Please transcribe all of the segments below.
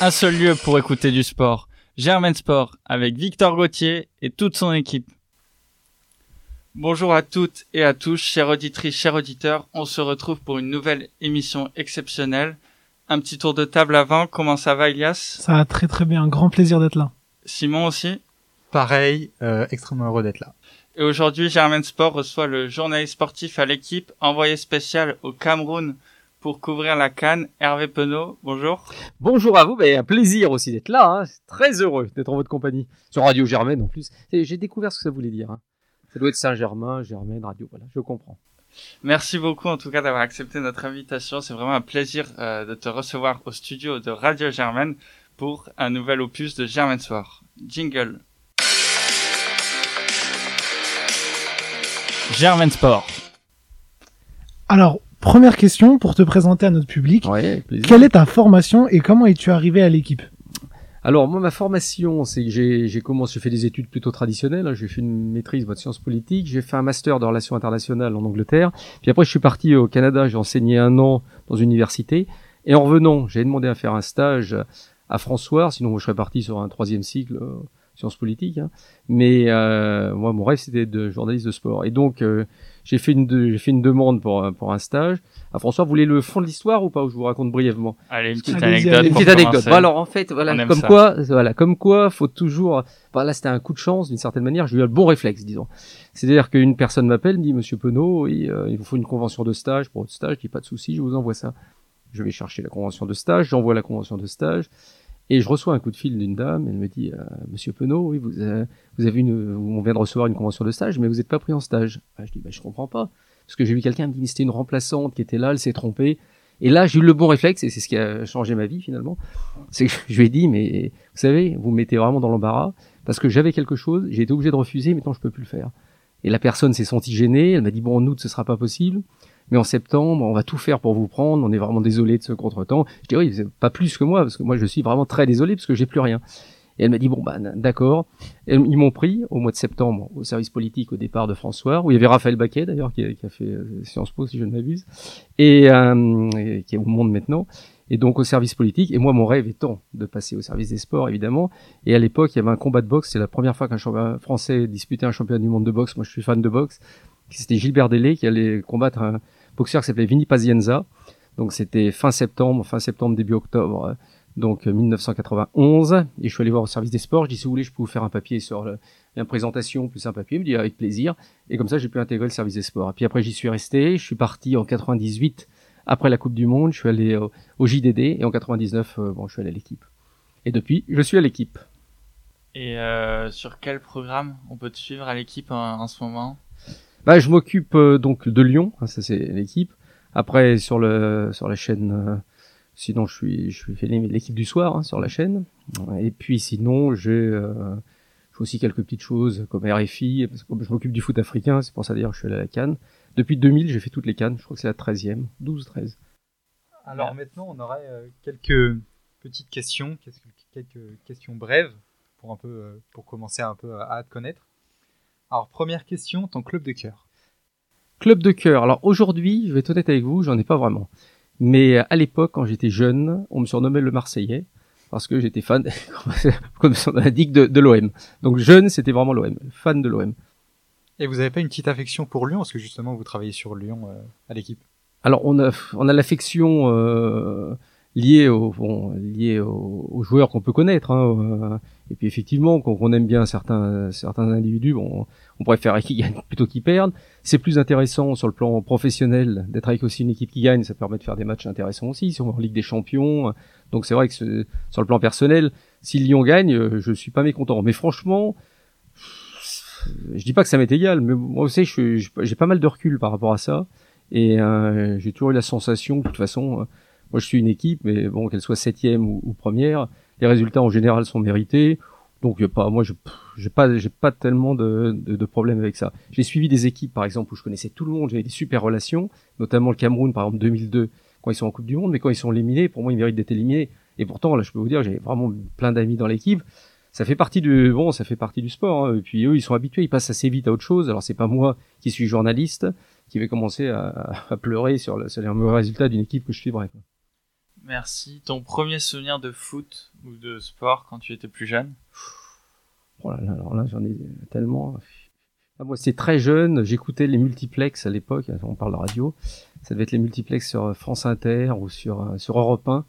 un seul lieu pour écouter du sport. Germain Sport avec Victor Gauthier et toute son équipe. Bonjour à toutes et à tous, chères auditrices, chers auditeurs. On se retrouve pour une nouvelle émission exceptionnelle. Un petit tour de table avant. Comment ça va, Elias Ça va très très bien. Un grand plaisir d'être là. Simon aussi? Pareil, euh, extrêmement heureux d'être là. Et aujourd'hui, Germain Sport reçoit le journaliste sportif à l'équipe, envoyé spécial au Cameroun pour couvrir la Cannes, Hervé Penaud. Bonjour. Bonjour à vous, ben, un plaisir aussi d'être là. Hein. Très heureux d'être en votre compagnie. Sur Radio Germaine en plus. J'ai découvert ce que ça voulait dire. Hein. Ça doit être Saint-Germain, Germaine, Radio, voilà, je comprends. Merci beaucoup en tout cas d'avoir accepté notre invitation. C'est vraiment un plaisir euh, de te recevoir au studio de Radio Germaine pour un nouvel opus de Germain Sport. Jingle. Germain Sport. Alors, première question pour te présenter à notre public. Ouais, Quelle est ta formation et comment es-tu arrivé à l'équipe? Alors moi ma formation c'est que j'ai commencé j'ai fait des études plutôt traditionnelles hein. j'ai fait une maîtrise de sciences politiques. J'ai fait un master de relations internationales en Angleterre. Puis après je suis parti au Canada. J'ai enseigné un an dans une université. Et en revenant j'ai demandé à faire un stage à François. Sinon je serais parti sur un troisième cycle euh, sciences politiques hein. mais euh, moi mon rêve c'était de journaliste de sport. Et donc euh, j'ai fait une j'ai fait une demande pour pour un stage. Ah, François, vous voulez le fond de l'histoire ou pas Je vous raconte brièvement? Allez, une petite anecdote. Une petite anecdote. alors en fait, voilà, comme quoi, voilà, comme quoi, faut toujours. Bah, là, c'était un coup de chance d'une certaine manière. J'ai eu le bon réflexe, disons. C'est-à-dire qu'une personne m'appelle, me dit Monsieur Penaud, euh, il vous faut une convention de stage pour votre stage. Je dis pas de souci, je vous envoie ça. Je vais chercher la convention de stage, j'envoie la convention de stage. Et je reçois un coup de fil d'une dame, elle me dit euh, Monsieur Penaud, oui, vous, euh, vous avez une, on vient de recevoir une convention de stage, mais vous n'êtes pas pris en stage. Ah, je dis bah, je comprends pas, parce que j'ai vu quelqu'un me dit c'était une remplaçante qui était là, elle s'est trompée. Et là, j'ai eu le bon réflexe, et c'est ce qui a changé ma vie finalement. C'est que je lui ai dit mais vous savez, vous me mettez vraiment dans l'embarras, parce que j'avais quelque chose, j'ai été obligé de refuser, maintenant je peux plus le faire. Et la personne s'est sentie gênée, elle m'a dit bon en août ce sera pas possible mais en septembre, on va tout faire pour vous prendre, on est vraiment désolé de ce contretemps. Je dis oui, pas plus que moi, parce que moi je suis vraiment très désolé parce que j'ai plus rien. Et elle m'a dit bon bah d'accord. Ils m'ont pris au mois de septembre au service politique au départ de François, où il y avait Raphaël Baquet d'ailleurs qui, a fait euh, Sciences Po si je ne m'abuse, et, euh, qui est au Monde maintenant. Et donc au service politique. Et moi mon rêve étant de passer au service des sports évidemment. Et à l'époque il y avait un combat de boxe. C'est la première fois qu'un champion français disputait un championnat du monde de boxe. Moi je suis fan de boxe. C'était Gilbert Delay qui allait combattre un, boxeur qui s'appelait Vinny Pazienza. Donc c'était fin septembre, fin septembre, début octobre, euh, donc 1991. Euh, et je suis allé voir au service des sports. Je dis si vous voulez, je peux vous faire un papier sur une présentation plus un papier. Il me dit avec plaisir. Et comme ça, j'ai pu intégrer le service des sports. Et puis après, j'y suis resté. Je suis parti en 98 après la Coupe du Monde. Je suis allé au, JDD et en 99, euh, bon, je suis allé à l'équipe. Et depuis, je suis à l'équipe. Et euh, sur quel programme on peut te suivre à l'équipe en ce moment? Bah, je m'occupe euh, donc de Lyon, hein, ça c'est l'équipe. Après sur le sur la chaîne, euh, sinon je suis je suis l'équipe du soir hein, sur la chaîne. Et puis sinon j'ai euh, aussi quelques petites choses comme RFI, parce que je m'occupe du foot africain, c'est pour ça d'ailleurs que je suis allé à la Cannes. Depuis 2000, j'ai fait toutes les Cannes, je crois que c'est la 13e, 12, 13. Alors maintenant, on aurait quelques petites questions, quelques questions brèves pour un peu pour commencer un peu à te connaître. Alors, première question, ton club de cœur. Club de cœur. Alors aujourd'hui, je vais être honnête avec vous, j'en ai pas vraiment. Mais à l'époque, quand j'étais jeune, on me surnommait le Marseillais parce que j'étais fan, comme son indique, de, de l'OM. Donc jeune, c'était vraiment l'OM, fan de l'OM. Et vous avez pas une petite affection pour Lyon parce que justement vous travaillez sur Lyon euh, à l'équipe? Alors on a on a l'affection euh, liée au bon, liée aux, joueurs qu'on peut connaître. Hein, euh, et puis effectivement, quand on aime bien certains certains individus, bon, on préfère qu'ils gagnent plutôt qu'ils perdent. C'est plus intéressant sur le plan professionnel d'être avec aussi une équipe qui gagne, ça permet de faire des matchs intéressants aussi. Si on va en Ligue des Champions, donc c'est vrai que sur le plan personnel, si Lyon gagne, euh, je suis pas mécontent. Mais franchement, je dis pas que ça m'est égal, mais moi aussi, j'ai pas mal de recul par rapport à ça, et euh, j'ai toujours eu la sensation, de toute façon, moi je suis une équipe, mais bon, qu'elle soit septième ou, première, les résultats en général sont mérités. Donc pas, moi, je j'ai pas, j'ai pas tellement de, de, de problèmes avec ça. J'ai suivi des équipes, par exemple, où je connaissais tout le monde, j'avais des super relations, notamment le Cameroun, par exemple 2002, quand ils sont en Coupe du Monde, mais quand ils sont éliminés, pour moi, ils méritent d'être éliminés. Et pourtant, là, je peux vous dire, j'ai vraiment plein d'amis dans l'équipe. Ça fait partie du, bon, ça fait partie du sport. Hein. Et puis eux, ils sont habitués, ils passent assez vite à autre chose. Alors c'est pas moi qui suis journaliste qui vais commencer à, à pleurer sur le, sur les mauvais résultats d'une équipe que je suivrai. Merci. Ton premier souvenir de foot ou de sport quand tu étais plus jeune? Oh Alors là, j'en ai tellement. Ah, moi, c'est très jeune. J'écoutais les multiplex à l'époque. On parle de radio. Ça devait être les multiplex sur France Inter ou sur, euh, sur Europe 1.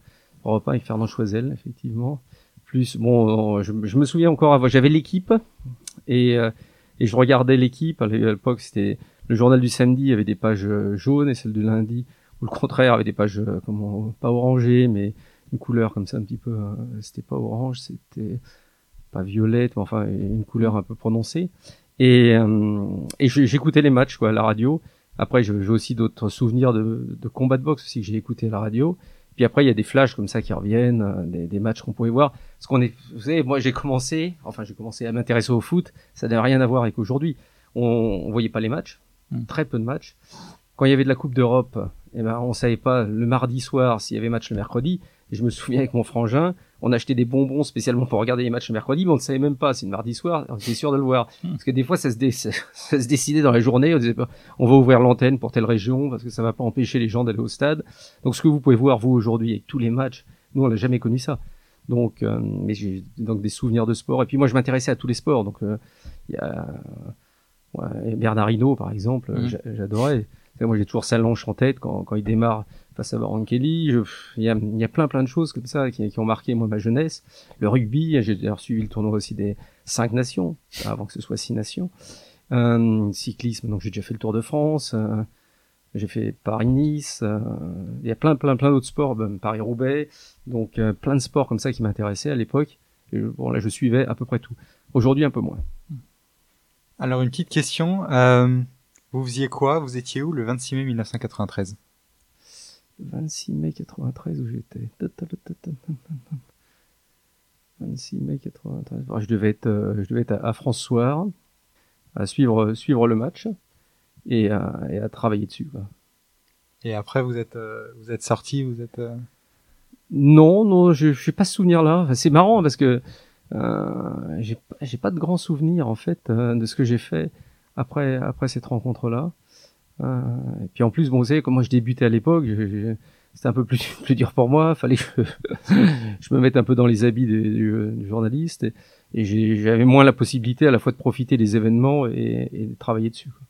Europe 1 avec Fernand Choisel, effectivement. Plus, bon, je, me souviens encore, j'avais l'équipe et, euh, et je regardais l'équipe. À l'époque, c'était le journal du samedi avait des pages euh, jaunes et celle du lundi, ou le contraire, avait des pages comment, pas orangées, mais une couleur comme ça un petit peu. c'était pas orange, c'était pas violette, mais enfin une couleur un peu prononcée. Et, euh, et j'écoutais les matchs quoi, à la radio. Après, j'ai aussi d'autres souvenirs de, de combat de boxe aussi que j'ai écouté à la radio. Puis après, il y a des flashs comme ça qui reviennent, euh, des, des matchs qu'on pouvait voir. Parce qu'on est, vous savez, moi j'ai commencé, enfin j'ai commencé à m'intéresser au foot. Ça n'a rien à voir avec aujourd'hui. On, on voyait pas les matchs, hmm. très peu de matchs. Quand il y avait de la Coupe d'Europe, eh ben on savait pas le mardi soir s'il y avait match le mercredi. Et je me souviens avec mon frangin, on achetait des bonbons spécialement pour regarder les matchs le mercredi, mais on ne savait même pas. C'est le mardi soir, on était sûr de le voir. Hmm. Parce que des fois, ça se, ça se décidait dans la journée. On disait, on va ouvrir l'antenne pour telle région parce que ça va pas empêcher les gens d'aller au stade. Donc, ce que vous pouvez voir vous aujourd'hui avec tous les matchs, nous, on n'a jamais connu ça. Donc, euh, mais j'ai donc des souvenirs de sport. Et puis moi, je m'intéressais à tous les sports. Donc, euh, il y a ouais, Bernard Hinault, par exemple, hmm. j'adorais. Moi, j'ai toujours Salanche en tête quand, il démarre face à Baron Kelly. Il y a, plein plein de choses comme ça qui, ont marqué moi ma jeunesse. Le rugby, j'ai d'ailleurs suivi le tournoi aussi des cinq nations avant que ce soit six nations. Euh, cyclisme, donc j'ai déjà fait le Tour de France. Euh, j'ai fait Paris-Nice. Euh, il y a plein plein plein d'autres sports, Paris-Roubaix. Donc euh, plein de sports comme ça qui m'intéressaient à l'époque. Bon là je suivais à peu près tout. Aujourd'hui un peu moins. Alors une petite question. Vous faisiez quoi? Vous étiez où le 26 mai 1993 26 mai 93 où j'étais. 26 mai 93. je devais être, euh, je devais être à, François, à suivre, suivre le match et à, et à travailler dessus. Quoi. Et après, vous êtes, euh, vous êtes sorti, vous êtes. Euh, non, non, je, je n'ai pas ce souvenir-là. c'est marrant parce que euh, j'ai, j'ai pas de grands souvenirs en fait de ce que j'ai fait après, après cette rencontre-là. Euh, et puis en plus, bon, vous savez, comme moi je débutais à l'époque, c'était un peu plus, plus dur pour moi. Fallait que je, me mette un peu dans les habits du, journaliste et, et j'avais moins la possibilité à la fois de profiter des événements et, et de travailler dessus. Quoi.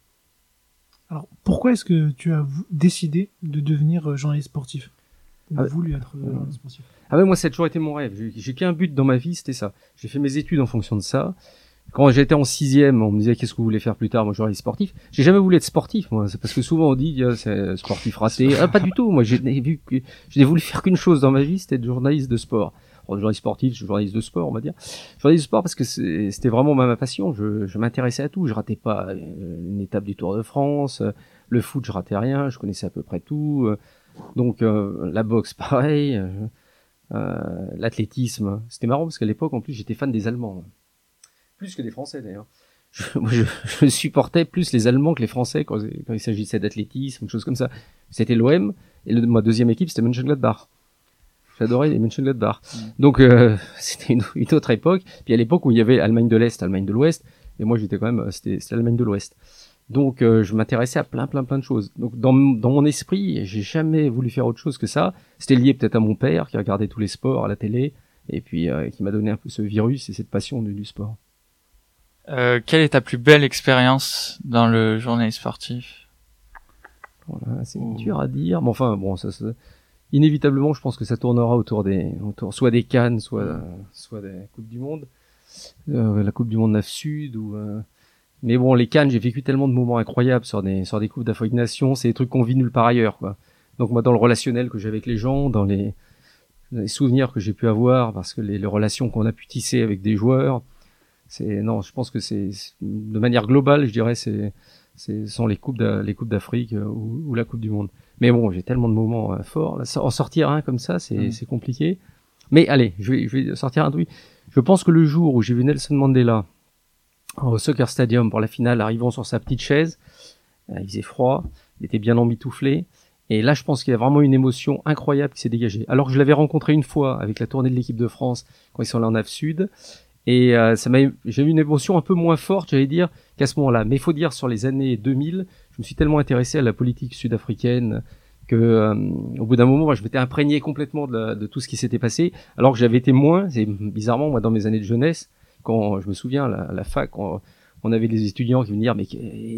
Alors, pourquoi est-ce que tu as décidé de devenir euh, journaliste sportif? Ah, voulu être euh, journaliste sportif? Ah ouais, moi, ça a toujours été mon rêve. J'ai qu'un but dans ma vie, c'était ça. J'ai fait mes études en fonction de ça quand j'étais en sixième, on me disait qu'est-ce que vous voulez faire plus tard? Moi, j'aurais sportif. J'ai jamais voulu être sportif, moi. C'est parce que souvent on dit c'est sportif raté. Ah, pas du tout. Moi, j'ai vu j'ai voulu faire qu'une chose dans ma vie, c'était être journaliste de sport. Alors, journaliste sportif, journaliste de sport, on va dire. Journaliste de sport parce que c'était vraiment ma, passion. Je, je m'intéressais à tout. Je ratais pas euh, une étape du Tour de France. Le foot, je ratais rien. Je connaissais à peu près tout. Donc euh, la boxe, pareil. Euh, L'athlétisme, c'était marrant parce qu'à l'époque, en plus, j'étais fan des Allemands plus que des Français d'ailleurs. Je, je, supportais plus les Allemands que les Français quand, quand il s'agissait d'athlétisme, choses comme ça. C'était l'OM et le, ma deuxième équipe c'était Mönchengladbach. J'adorais les Mönchengladbach. Mm. Donc euh, c'était une, une, autre époque. Puis à l'époque où il y avait Allemagne de l'Est, Allemagne de l'Ouest, et moi j'étais quand même c'était l'Allemagne de l'Ouest. Donc euh, je m'intéressais à plein plein plein de choses. Donc dans, dans mon esprit, j'ai jamais voulu faire autre chose que ça. C'était lié peut-être à mon père qui regardait tous les sports à la télé et puis euh, qui m'a donné un peu ce virus et cette passion du, du sport. Euh, quelle est ta plus belle expérience dans le journalisme sportif? Voilà, C'est dur à dire. Mais enfin, bon, ça, ça, inévitablement, je pense que ça tournera autour des, autour, soit des Cannes, soit, soit des Coupes du Monde, euh, la Coupe du Monde 9 Sud ou. Euh... Mais bon, les Cannes, j'ai vécu tellement de moments incroyables sur des, sur des coupes d'Afrique Nation. C'est des trucs qu'on vit nulle part ailleurs, quoi. Donc moi, dans le relationnel que j'ai avec les gens, dans les, les souvenirs que j'ai pu avoir, parce que les, les relations qu'on a pu tisser avec des joueurs, c'est non, je pense que c'est de manière globale, je dirais, c'est c'est sont les coupes les coupes d'Afrique euh, ou, la Coupe du Monde. Mais bon, j'ai tellement de moments euh, forts. Là, en sortir un comme ça, c'est mm. compliqué. Mais allez, je vais je vais sortir un truc. Je pense que le jour où j'ai vu Nelson Mandela au Soccer Stadium pour la finale, arrivant sur sa petite chaise, euh, il faisait froid, il était bien emmitouflé. Et là, je pense qu'il y a vraiment une émotion incroyable qui s'est dégagée. Alors que je l'avais rencontré une fois avec la tournée de l'équipe de France quand ils sont là en Af Sud. Et euh, ça m'a, j'ai eu une émotion un peu moins forte, j'allais dire, qu'à ce moment-là. Mais il faut dire, sur les années 2000, je me suis tellement intéressé à la politique sud-africaine que euh, au bout d'un moment, je m'étais imprégné complètement de, de, tout ce qui s'était passé, alors que j'avais été moins. C'est bizarrement moi dans mes années de jeunesse, quand je me souviens à la, fac, on avait des étudiants qui venaient dire mais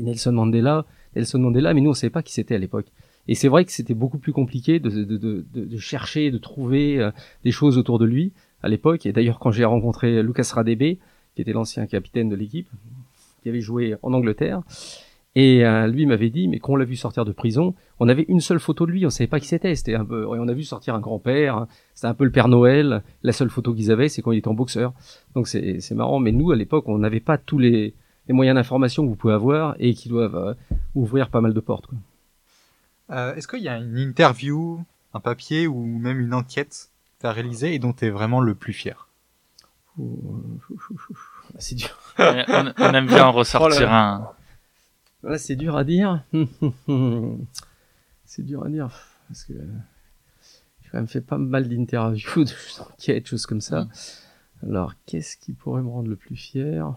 Nelson Mandela, Nelson Mandela, mais nous on savait pas qui c'était à l'époque. Et c'est vrai que c'était beaucoup plus compliqué de, de, de, de, chercher, de trouver euh, des choses autour de lui à l'époque. Et d'ailleurs, quand j'ai rencontré Lucas Radebe, qui était l'ancien capitaine de l'équipe, qui avait joué en Angleterre, et euh, lui m'avait dit, mais quand on l'a vu sortir de prison, on avait une seule photo de lui, on savait pas qui c'était. C'était un peu, on a vu sortir un grand-père. C'était un peu le Père Noël. La seule photo qu'ils avaient, c'est quand il était en boxeur. Donc c'est marrant. Mais nous, à l'époque, on n'avait pas tous les, les moyens d'information que vous pouvez avoir et qui doivent euh, ouvrir pas mal de portes. Quoi. Euh, Est-ce qu'il y a une interview, un papier ou même une enquête que tu as réalisée et dont tu es vraiment le plus fier C'est dur. on, aime bien en ressortir oh un. Voilà, c'est dur à dire. c'est dur à dire. Parce que j'ai quand même fait pas mal d'interviews, d'enquêtes, choses comme ça. Alors, qu'est-ce qui pourrait me rendre le plus fier?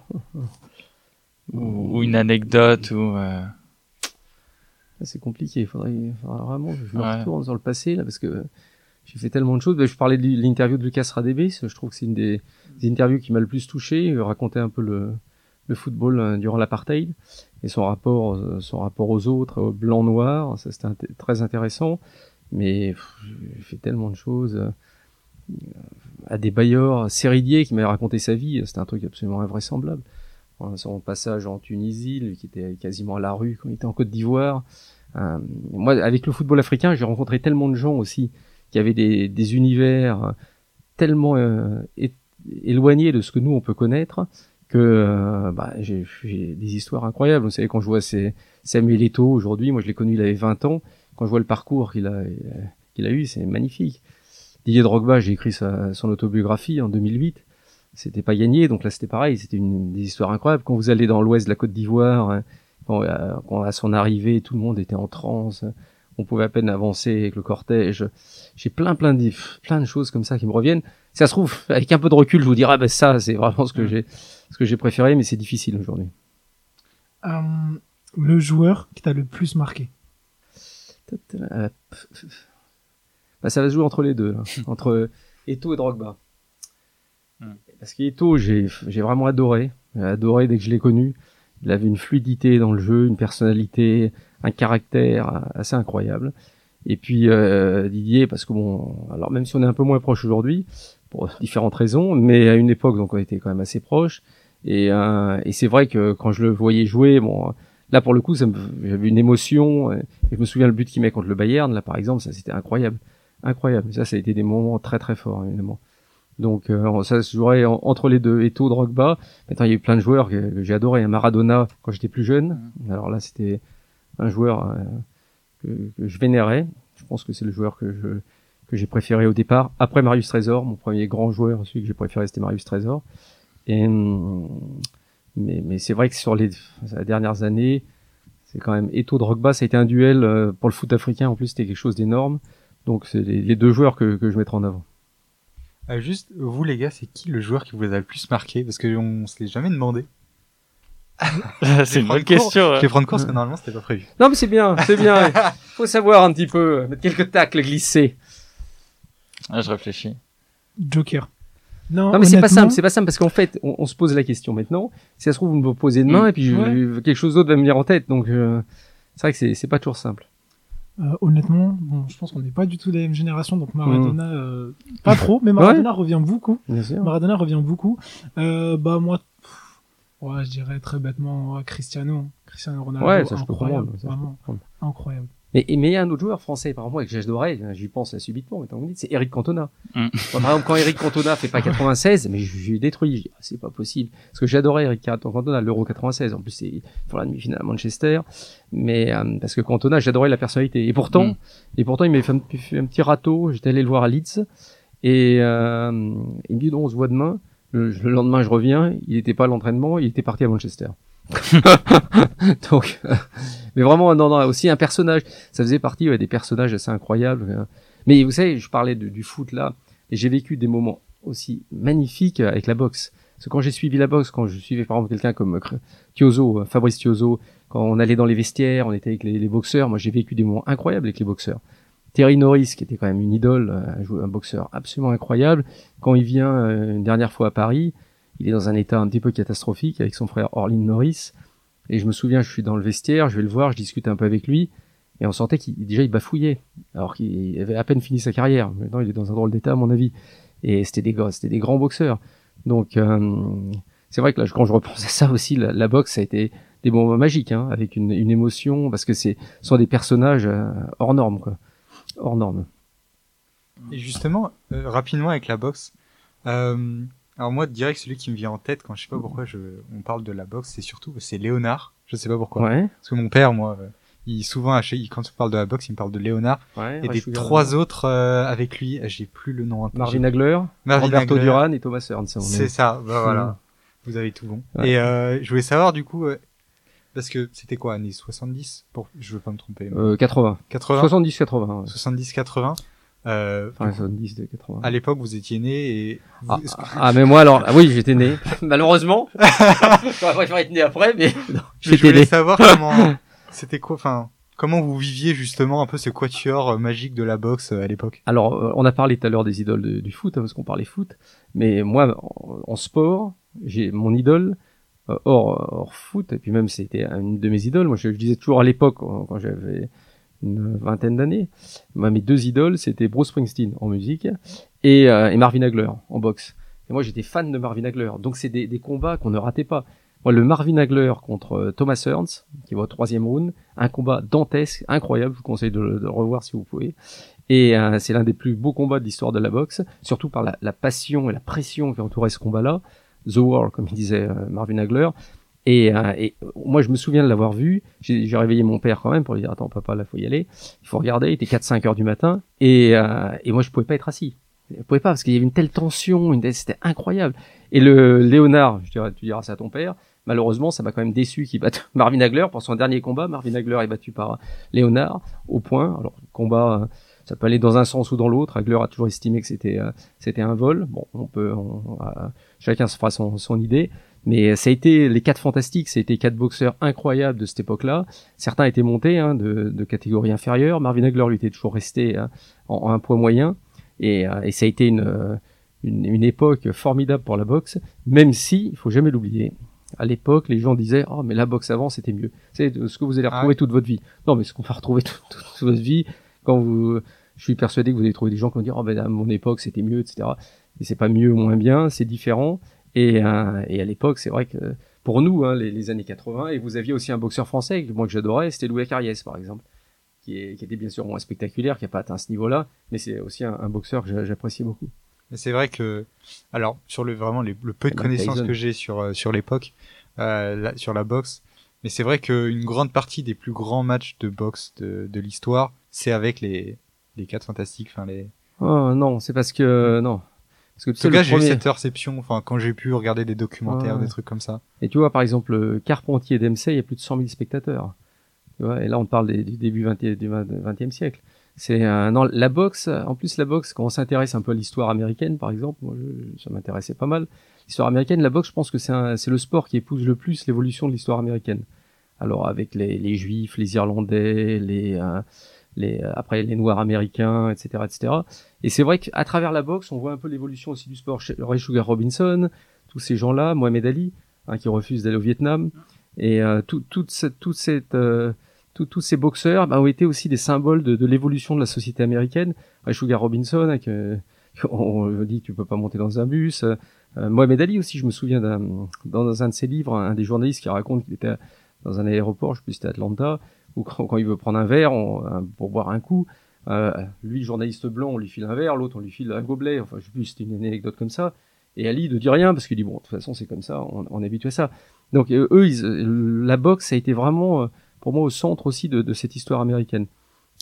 Ou, une anecdote ou. Euh... C'est compliqué. Il faudrait, vraiment que je me retourne dans le passé là parce que j'ai fait tellement de choses. Ben, je parlais de l'interview de Lucas Radebe. Je trouve que c'est une des, interviews qui m'a le plus touché. Il racontait un peu le, le football euh, durant l'apartheid et son rapport, son rapport aux autres, aux blancs noirs. Ça c'était très intéressant. Mais j'ai fait tellement de choses. Euh, à des bailleurs, Séridier qui m'avait raconté sa vie, c'était un truc absolument invraisemblable. Son passage en Tunisie, lui qui était quasiment à la rue quand il était en Côte d'Ivoire. Euh, moi, avec le football africain, j'ai rencontré tellement de gens aussi qui avaient des, des univers tellement euh, éloignés de ce que nous on peut connaître que euh, bah, j'ai des histoires incroyables. Vous savez, quand je vois ces Samuel Eto'o aujourd'hui, moi je l'ai connu, il avait 20 ans. Quand je vois le parcours qu'il a, qu'il a eu, c'est magnifique. Didier Drogba, j'ai écrit son autobiographie en 2008. C'était pas gagné, donc là c'était pareil, c'était des histoires incroyables. Quand vous allez dans l'ouest de la Côte d'Ivoire, hein, euh, à son arrivée, tout le monde était en transe, on pouvait à peine avancer avec le cortège. J'ai plein plein de plein de choses comme ça qui me reviennent. Si ça se trouve, avec un peu de recul, je vous dirais, ah ben ça, c'est vraiment ce que j'ai ce que j'ai préféré, mais c'est difficile aujourd'hui. Euh, le joueur qui t'a le plus marqué bah, ça va se jouer entre les deux, là. entre Eto et Drogba. Hmm. Parce qu'Eto, j'ai, j'ai vraiment adoré. J'ai adoré dès que je l'ai connu. Il avait une fluidité dans le jeu, une personnalité, un caractère assez incroyable. Et puis euh, Didier, parce que bon, alors même si on est un peu moins proche aujourd'hui, pour différentes raisons, mais à une époque donc on était quand même assez proches. Et, euh, et c'est vrai que quand je le voyais jouer, bon, là pour le coup, j'avais une émotion. Et je me souviens le but qu'il met contre le Bayern, là par exemple, ça c'était incroyable incroyable. Ça, ça a été des moments très très forts, évidemment. Donc euh, ça se jouerait entre les deux. Eto, Drogba. Maintenant, il y a eu plein de joueurs que, j'ai adoré. Maradona, quand j'étais plus jeune. Mm. Alors là, c'était un joueur euh, que, je vénérais. Je pense que c'est le joueur que que j'ai préféré au départ. Après Marius Trésor, mon premier grand joueur, celui que j'ai préféré, c'était Marius Trésor. Hum, mais, c'est vrai que sur les, dernières années, c'est quand même Eto Drogba, ça a été un duel euh, pour le foot africain. En plus, c'était quelque chose d'énorme. Donc c'est les, deux joueurs que, que je mettrai en avant. Euh, juste, vous les gars, c'est qui le joueur qui vous a le plus marqué? Parce qu'on se l'est jamais demandé. C'est une bonne question. Je vais prendre course, parce que normalement c'était pas prévu. Non mais c'est bien, c'est bien. Faut savoir un petit peu, mettre quelques tacles glissés. Ah, je réfléchis. Joker. Non, mais c'est pas simple, c'est pas simple parce qu'en fait, on, se pose la question maintenant. Si ça se trouve, vous me posez demain mm. et puis quelque chose d'autre va me venir en tête. Donc, euh, c'est vrai que c'est pas toujours simple. Euh, honnêtement, bon, je pense qu'on n'est pas du tout de la même génération, donc Maradona, mm. euh, pas trop, mais Maradona revient beaucoup. Maradona revient beaucoup. Euh, bah moi, ouais, je dirais très bêtement Cristiano, Cristiano Ronaldo, ouais, ça, incroyable, je peux vraiment, incroyable. Mais, mais il y a un autre joueur français, par exemple, que j'adorais, j'y pense subitement, mais vous dites, c'est Eric Cantona. Mm. par exemple, quand Eric Cantona fait pas 96, mais j'ai détruit, ah, c'est pas possible. Parce que j'adorais Eric Cantona, l'Euro 96. En plus, c'est pour la demi-finale à Manchester. Mais, euh, parce que Cantona, j'adorais la personnalité. Et pourtant, mm. et pourtant, il m'a fait, un, petit râteau, j'étais allé le voir à Leeds. Et, euh, il me dit, non, on se voit demain. Le, le lendemain, je reviens, il n'était pas à l'entraînement, il était parti à Manchester. Donc, mais vraiment, non, non, aussi un personnage. Ça faisait partie ouais, des personnages assez incroyables. Mais vous savez, je parlais du foot là, et j'ai vécu des moments aussi magnifiques avec la boxe. Parce que quand j'ai suivi la boxe, quand je suivais par exemple quelqu'un comme Tiozo, Fabrice Tiozo, quand on allait dans les vestiaires, on était avec les, boxeurs, moi j'ai vécu des moments incroyables avec les boxeurs. Terry Norris, qui était quand même une idole, un, un boxeur absolument incroyable, quand il vient une dernière fois à Paris, il est dans un état un petit peu catastrophique avec son frère Orlin Norris. Et je me souviens, je suis dans le vestiaire, je vais le voir, je discute un peu avec lui, et on sentait qu'il déjà il bafouillait, alors qu'il avait à peine fini sa carrière. Maintenant, il est dans un drôle d'état, à mon avis. Et c'était des c'était des grands boxeurs. Donc, euh, c'est vrai que là, quand je repense à ça aussi, la, boxe, ça a été des moments magiques, hein, avec une, émotion, parce que c'est sont des personnages euh, hors normes, quoi, hors normes. Et justement, euh, rapidement avec la boxe, euh, alors moi, direct, celui qui me vient en tête quand je sais pas pourquoi je, on parle de la boxe, c'est surtout c'est Léonard. Je sais pas pourquoi. Ouais. Parce que mon père, moi, euh, il souvent, quand on parle de la boxe, il me parle de Léonard. Ouais, et des trois autres euh, avec lui, j'ai plus le nom. Marvin Hagler, Roberto Duran et Thomas Hearns. C'est ça. Bah voilà. Vous avez tout bon. Et je voulais savoir du coup, parce que c'était quoi, années 70 pour, Je veux pas me tromper. Euh, 80. 80. 70 80. 70 80. Euh, enfin, 70 80. À l'époque, vous étiez né et. Ah, ah, mais moi alors, ah, oui, j'étais né. Malheureusement. J'aurais préféré être né après, mais j'étais né. Je voulais savoir comment. C'était quoi, enfin, comment vous viviez justement un peu ce quatuor magique de la boxe euh, à l'époque? Alors, euh, on a parlé tout à l'heure des idoles du foot, hein, parce qu'on parlait foot. Mais moi, en, sport, j'ai mon idole hors, hors foot, et puis même c'était une de mes idoles. Moi, je, disais toujours à l'époque, quand j'avais une vingtaine d'années. mes deux idoles, c'était Bruce Springsteen en musique et, euh, et, Marvin Hagler en boxe. Et moi, j'étais fan de Marvin Hagler. Donc, c'est des, des, combats qu'on ne ratait pas. Moi, le Marvin Hagler contre euh, Thomas Hearns, qui va au troisième round, un combat dantesque, incroyable. Je vous conseille de, le revoir si vous pouvez. Et euh, c'est l'un des plus beaux combats de l'histoire de la boxe, surtout par la, la, passion et la pression qui entourait ce combat-là. The War, comme disait Marvin Hagler. Et, euh, et, moi, je me souviens de l'avoir vu. J'ai réveillé mon père quand même pour lui dire attends papa, là faut y aller. Il faut regarder. Il était 4-5 heures du matin et, euh, et moi je pouvais pas être assis. Je pouvais pas parce qu'il y avait une telle tension, une c'était incroyable. Et le Léonard, je dirais, tu diras ça à ton père. Malheureusement, ça m'a quand même déçu qu'il batte Marvin Hagler pour son dernier combat. Marvin Hagler est battu par Léonard au point. Alors combat, ça peut aller dans un sens ou dans l'autre. Hagler a toujours estimé que c'était euh, c'était un vol. Bon, on peut, on, chacun se fera son, son idée. Mais ça a été les quatre fantastiques, ça a été quatre boxeurs incroyables de cette époque-là. Certains étaient montés hein, de, de catégorie inférieure. Marvin Hagler lui était toujours resté hein, en, un poids moyen. Et, euh, et, ça a été une, une, une, époque formidable pour la boxe, même si, il faut jamais l'oublier, à l'époque, les gens disaient « Oh, mais la boxe avant, c'était mieux. » C'est ce que vous allez retrouver ah toute votre vie. Non, mais ce qu'on va retrouver toute, votre vie, quand vous... Je suis persuadé que vous allez trouver des gens qui vont dire « Oh, ben à mon époque, c'était mieux, etc. » Et c'est pas mieux ou moins bien, c'est différent. Et, euh, et à l'époque, c'est vrai que pour nous, hein, les, les, années 80, et vous aviez aussi un boxeur français, moi que j'adorais, c'était Louis Carriès, par exemple, qui, est, qui, était bien sûr moins spectaculaire, qui n'a pas atteint ce niveau-là, mais c'est aussi un, un, boxeur que j'appréciais beaucoup. Mais c'est vrai que, alors sur le vraiment le peu de connaissances que j'ai sur euh, sur l'époque, euh, sur la boxe, mais c'est vrai qu'une grande partie des plus grands matchs de boxe de, de l'histoire, c'est avec les les quatre fantastiques, enfin les. Oh non, c'est parce que non, parce que tu sais, j'ai eu cette perception, enfin, quand j'ai pu regarder des documentaires, des trucs comme ça. Et tu vois, par exemple, Carpentier d'MC, il y a plus de 100 000 spectateurs. Tu vois, et là, on parle du début 20, du 20e siècle. C'est un, non, la boxe, en plus, la boxe, quand on s'intéresse un peu à l'histoire américaine, par exemple, moi, je, ça m'intéressait pas mal. L'histoire américaine, la boxe, je pense que c'est le sport qui épouse le plus l'évolution de l'histoire américaine. Alors, avec les, les juifs, les irlandais, les, euh, les, euh, après les noirs américains, etc., etc. Et c'est vrai qu'à travers la boxe, on voit un peu l'évolution aussi du sport. Ray Sugar Robinson, tous ces gens-là, Mohamed Ali, hein, qui refuse d'aller au Vietnam, et euh, tout, toute cette, toute cette, euh, tous ces boxeurs bah, ont été aussi des symboles de, de l'évolution de la société américaine. Ray Sugar Robinson, hein, que, on dit tu peux pas monter dans un bus. Euh, Mohamed Ali aussi, je me souviens dans un de ses livres, un des journalistes qui raconte qu'il était dans un aéroport, je sais plus c'était Atlanta, ou quand, il veut prendre un verre pour boire un coup, euh, lui, journaliste blanc, on lui file un verre, l'autre on lui file un gobelet, enfin je sais plus, c'était une anecdote comme ça. Et Ali ne dit rien parce qu'il dit bon, de toute façon c'est comme ça, on, on est habitué à ça. Donc euh, eux, ils, la boxe a été vraiment euh, pour moi au centre aussi de, cette histoire américaine.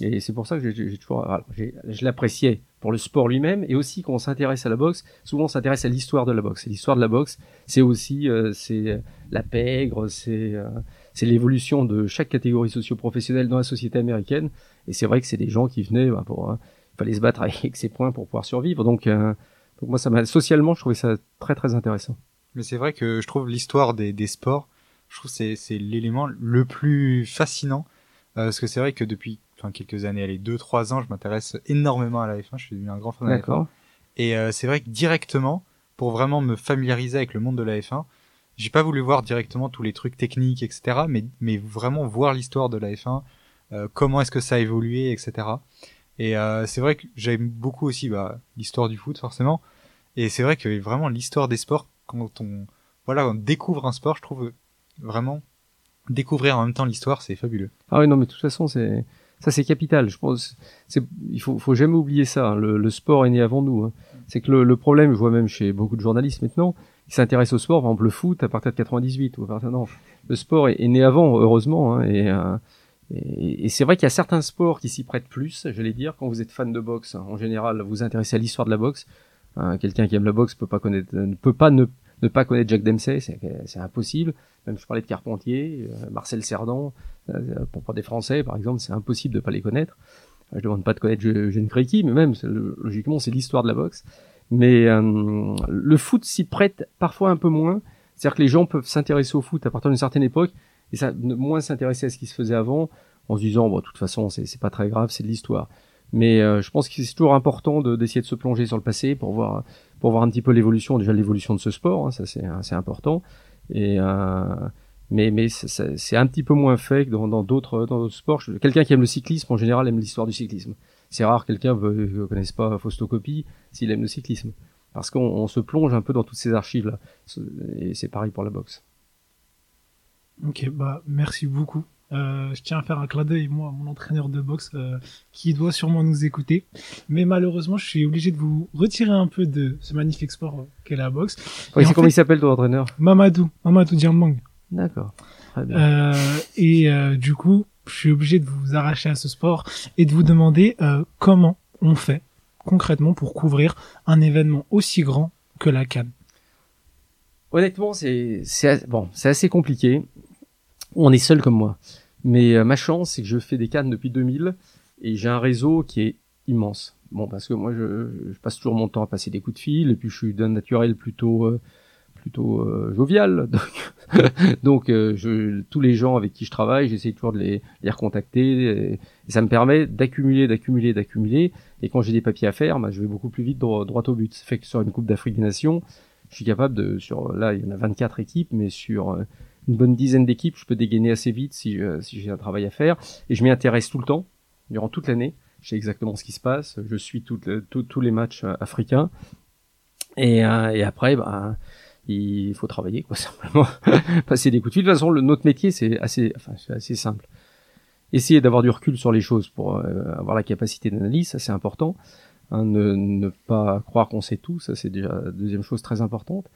Et c'est pour ça que j'ai toujours, alors, je l'appréciais pour le sport lui-même et aussi quand on s'intéresse à la boxe, souvent on s'intéresse à l'histoire de la boxe. Et l'histoire de la boxe, c'est aussi euh, c'est la pègre, c'est c'est l'évolution de chaque catégorie socio-professionnelle dans la société américaine. Et c'est vrai que c'est des gens qui venaient bah, pour, hein, il fallait se battre avec ses points pour pouvoir survivre. Donc, euh, donc moi, ça m'a socialement, je trouvais ça très très intéressant. Mais c'est vrai que je trouve l'histoire des, des sports, je trouve c'est c'est l'élément le plus fascinant euh, parce que c'est vrai que depuis enfin quelques années, allez, deux, trois ans, je m'intéresse énormément à la F1. Je suis devenu un grand fan de la F1. Et euh, c'est vrai que directement, pour vraiment me familiariser avec le monde de la F1, j'ai pas voulu voir directement tous les trucs techniques, etc. Mais, mais vraiment voir l'histoire de la F1, euh, comment est-ce que ça a évolué, etc. Et euh, c'est vrai que j'aime beaucoup aussi bah, l'histoire du foot, forcément. Et c'est vrai que vraiment l'histoire des sports, quand on voilà, on découvre un sport, je trouve vraiment découvrir en même temps l'histoire, c'est fabuleux. Ah oui, non, mais de toute façon, c'est ça, c'est capital. Je pense, c'est il faut, faut jamais oublier ça. Hein. Le, le, sport est né avant nous. Hein. C'est que le, le, problème, je vois même chez beaucoup de journalistes maintenant, qui s'intéressent au sport, par exemple le foot à partir de 98 ou à non, le sport est, né avant, heureusement. Hein, euh, et, et, c'est vrai qu'il y a certains sports qui s'y prêtent plus. J'allais dire, quand vous êtes fan de boxe, en général, vous vous intéressez à l'histoire de la boxe. Quelqu'un qui aime la boxe peut pas connaître, ne peut pas ne pas connaître Jack Dempsey, c'est impossible. Même je parlais de Carpentier, euh, Marcel Cerdan, euh, pour, des Français par exemple, c'est impossible de pas les connaître. Je demande pas de connaître Gene Krejci, mais même logiquement c'est l'histoire de la boxe. Mais euh, le foot s'y prête parfois un peu moins. C'est-à-dire que les gens peuvent s'intéresser au foot à partir d'une certaine époque et ça, moins s'intéresser à ce qui se faisait avant en se disant bon de toute façon c'est pas très grave, c'est de l'histoire. Mais je pense que c'est toujours important d'essayer de se plonger sur le passé pour voir pour voir un petit peu l'évolution, déjà l'évolution de ce sport, hein, ça c'est important. Et euh, mais mais c'est un petit peu moins fait que dans d'autres dans d'autres sports. Quelqu'un qui aime le cyclisme en général aime l'histoire du cyclisme. C'est rare quelqu'un ne connaisse pas Faustocopie s'il aime le cyclisme, parce qu'on se plonge un peu dans toutes ces archives là. Et c'est pareil pour la boxe. Ok, bah merci beaucoup. Euh, je tiens à faire un clin d'œil, moi, à mon entraîneur de boxe, euh, qui doit sûrement nous écouter. Mais malheureusement, je suis obligé de vous retirer un peu de ce magnifique sport euh, qu'est la boxe. Oui, c'est comment il s'appelle ton entraîneur? Mamadou, Mamadou Diambang. D'accord. Euh, et euh, du coup, je suis obligé de vous arracher à ce sport et de vous demander comment on fait concrètement pour couvrir un événement aussi grand que la Cannes. Honnêtement, c'est bon, c'est assez compliqué on est seul comme moi. Mais euh, ma chance, c'est que je fais des cannes depuis 2000 et j'ai un réseau qui est immense. Bon, parce que moi, je, passe toujours mon temps à passer des coups de fil et puis je suis d'un naturel plutôt euh, plutôt euh, jovial. Donc, je, tous les gens avec qui je travaille, j'essaie toujours de les, les recontacter et, ça me permet d'accumuler, d'accumuler, d'accumuler. Et quand j'ai des papiers à faire, bah, je vais beaucoup plus vite droit, au but. Ça fait que sur une Coupe d'Afrique des Nations, je suis capable de, sur là, il y en a 24 équipes, mais sur une bonne dizaine d'équipes, je peux dégainer assez vite si, euh, si j'ai un travail à faire. Et je m'y intéresse tout le temps, durant toute l'année. Je sais exactement ce qui se passe. Je suis tous les matchs euh, africains. Et, euh, et après, bah, il faut travailler, quoi, simplement. Passer des coups de fil. De toute façon, le, notre métier, c'est assez, enfin, c'est assez simple. Essayer d'avoir du recul sur les choses pour avoir la capacité d'analyse, ça c'est important. Hein, ne, pas croire qu'on sait tout, ça c'est déjà la deuxième chose très importante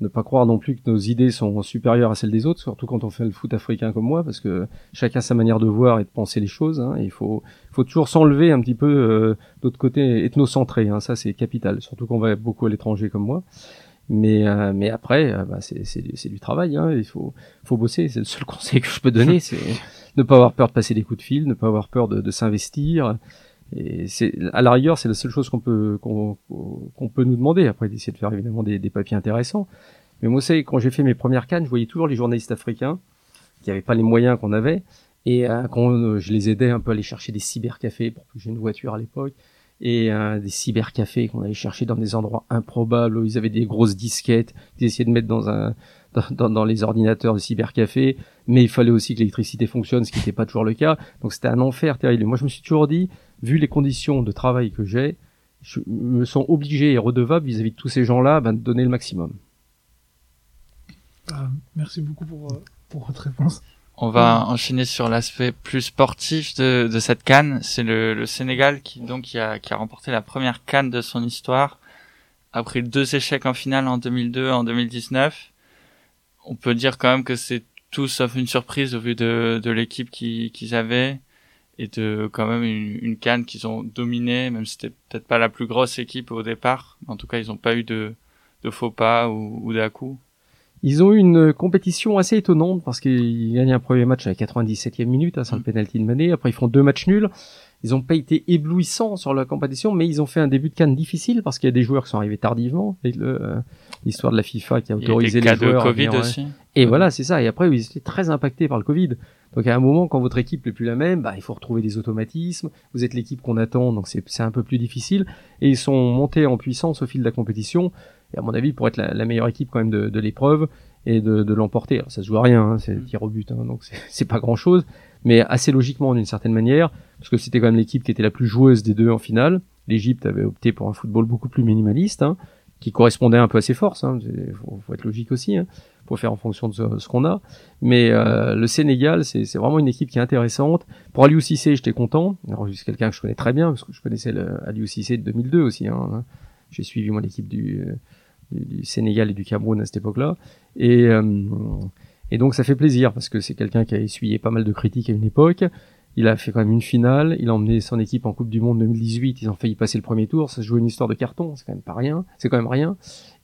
ne pas croire non plus que nos idées sont supérieures à celles des autres, surtout quand on fait le foot africain comme moi, parce que chacun a sa manière de voir et de penser les choses. Hein, il faut, faut toujours s'enlever un petit peu euh, d'autre côté ethnocentré. Hein, ça, c'est capital, surtout qu'on va beaucoup à l'étranger comme moi. Mais, euh, mais après, euh, bah, c'est du travail. Hein, il faut, faut bosser. C'est le seul conseil que je peux donner, c'est ne pas avoir peur de passer des coups de fil, ne pas avoir peur de, de s'investir. Et c'est à la rigueur, c'est la seule chose qu'on peut qu'on peut nous demander. Après, d'essayer de faire évidemment des, des papiers intéressants. Mais moi, c'est quand j'ai fait mes premières cannes, je voyais toujours les journalistes africains qui n'avaient pas les moyens qu'on avait. Et euh, quand euh, je les aidais un peu à aller chercher des cybercafés pour que j'ai une voiture à l'époque, et euh, des cybercafés qu'on allait chercher dans des endroits improbables où ils avaient des grosses disquettes qu'ils essayaient de mettre dans les ordinateurs de cybercafé, mais il fallait aussi que l'électricité fonctionne, ce qui n'était pas toujours le cas. Donc c'était un enfer terrible. Moi, je me suis toujours dit, vu les conditions de travail que j'ai, je me sens obligé et redevable vis-à-vis de tous ces gens-là ben, de donner le maximum. Ah, merci beaucoup pour, euh, pour votre réponse. On va enchaîner sur l'aspect plus sportif de, de cette canne. C'est le, le, Sénégal qui donc qui a, qui a remporté la première canne de son histoire après deux échecs en finale en 2002 et en 2019. On peut dire quand même que c'est tout sauf une surprise au vu de, de l'équipe qu'ils avaient et de quand même une, une canne qu'ils ont dominée, même si c'était peut-être pas la plus grosse équipe au départ. En tout cas, ils n'ont pas eu de, de faux pas ou, ou. Ils ont eu une compétition assez étonnante parce qu'ils gagnent un premier match à la 97e minute, hein, sans le mm. penalty de Mané. Après, ils font deux matchs nuls. ils n'ont pas été éblouissants sur la compétition, mais ils ont fait un début de canne difficile parce qu'il y a des joueurs qui sont arrivés tardivement. Euh, l'histoire de la FIFA qui a autorisé les joueurs. De COVID aussi. Et voilà, c'est ça. Et après, ils étaient très impactés par le Covid. Donc à un moment, quand votre équipe n'est plus la même, bah, il faut retrouver des automatismes. Vous êtes l'équipe qu'on attend, donc c'est un peu plus difficile. Et ils sont montés en puissance au fil de la compétition. Et à mon avis, pour être la, meilleure équipe quand même de, de l'épreuve et de, de l'emporter. Ça se joue à rien, hein, c'est tir au but, hein, donc c'est pas grand chose mais assez logiquement d'une certaine manière, parce que c'était quand même l'équipe qui était la plus joueuse des deux en finale. L'Égypte avait opté pour un football beaucoup plus minimaliste, hein, qui correspondait un peu à ses forces. Hein. Faut, faut, être logique aussi, hein, pour faire en fonction de ce, qu'on a. Mais euh, le Sénégal, c'est vraiment une équipe qui est intéressante. Pour Aliou Cissé, j'étais content. Alors c'est quelqu'un que je connais très bien, parce que je connaissais le Aliou Cissé de 2002 aussi. Hein. J'ai suivi moi l'équipe du, du, Sénégal et du Cameroun à cette époque-là. Et euh, et donc ça fait plaisir parce que c'est quelqu'un qui a essuyé pas mal de critiques à une époque. Il a fait quand même une finale, il a emmené son équipe en Coupe du Monde 2018, ils ont failli passer le premier tour, ça se joue une histoire de carton, c'est quand même pas rien, c'est quand même rien.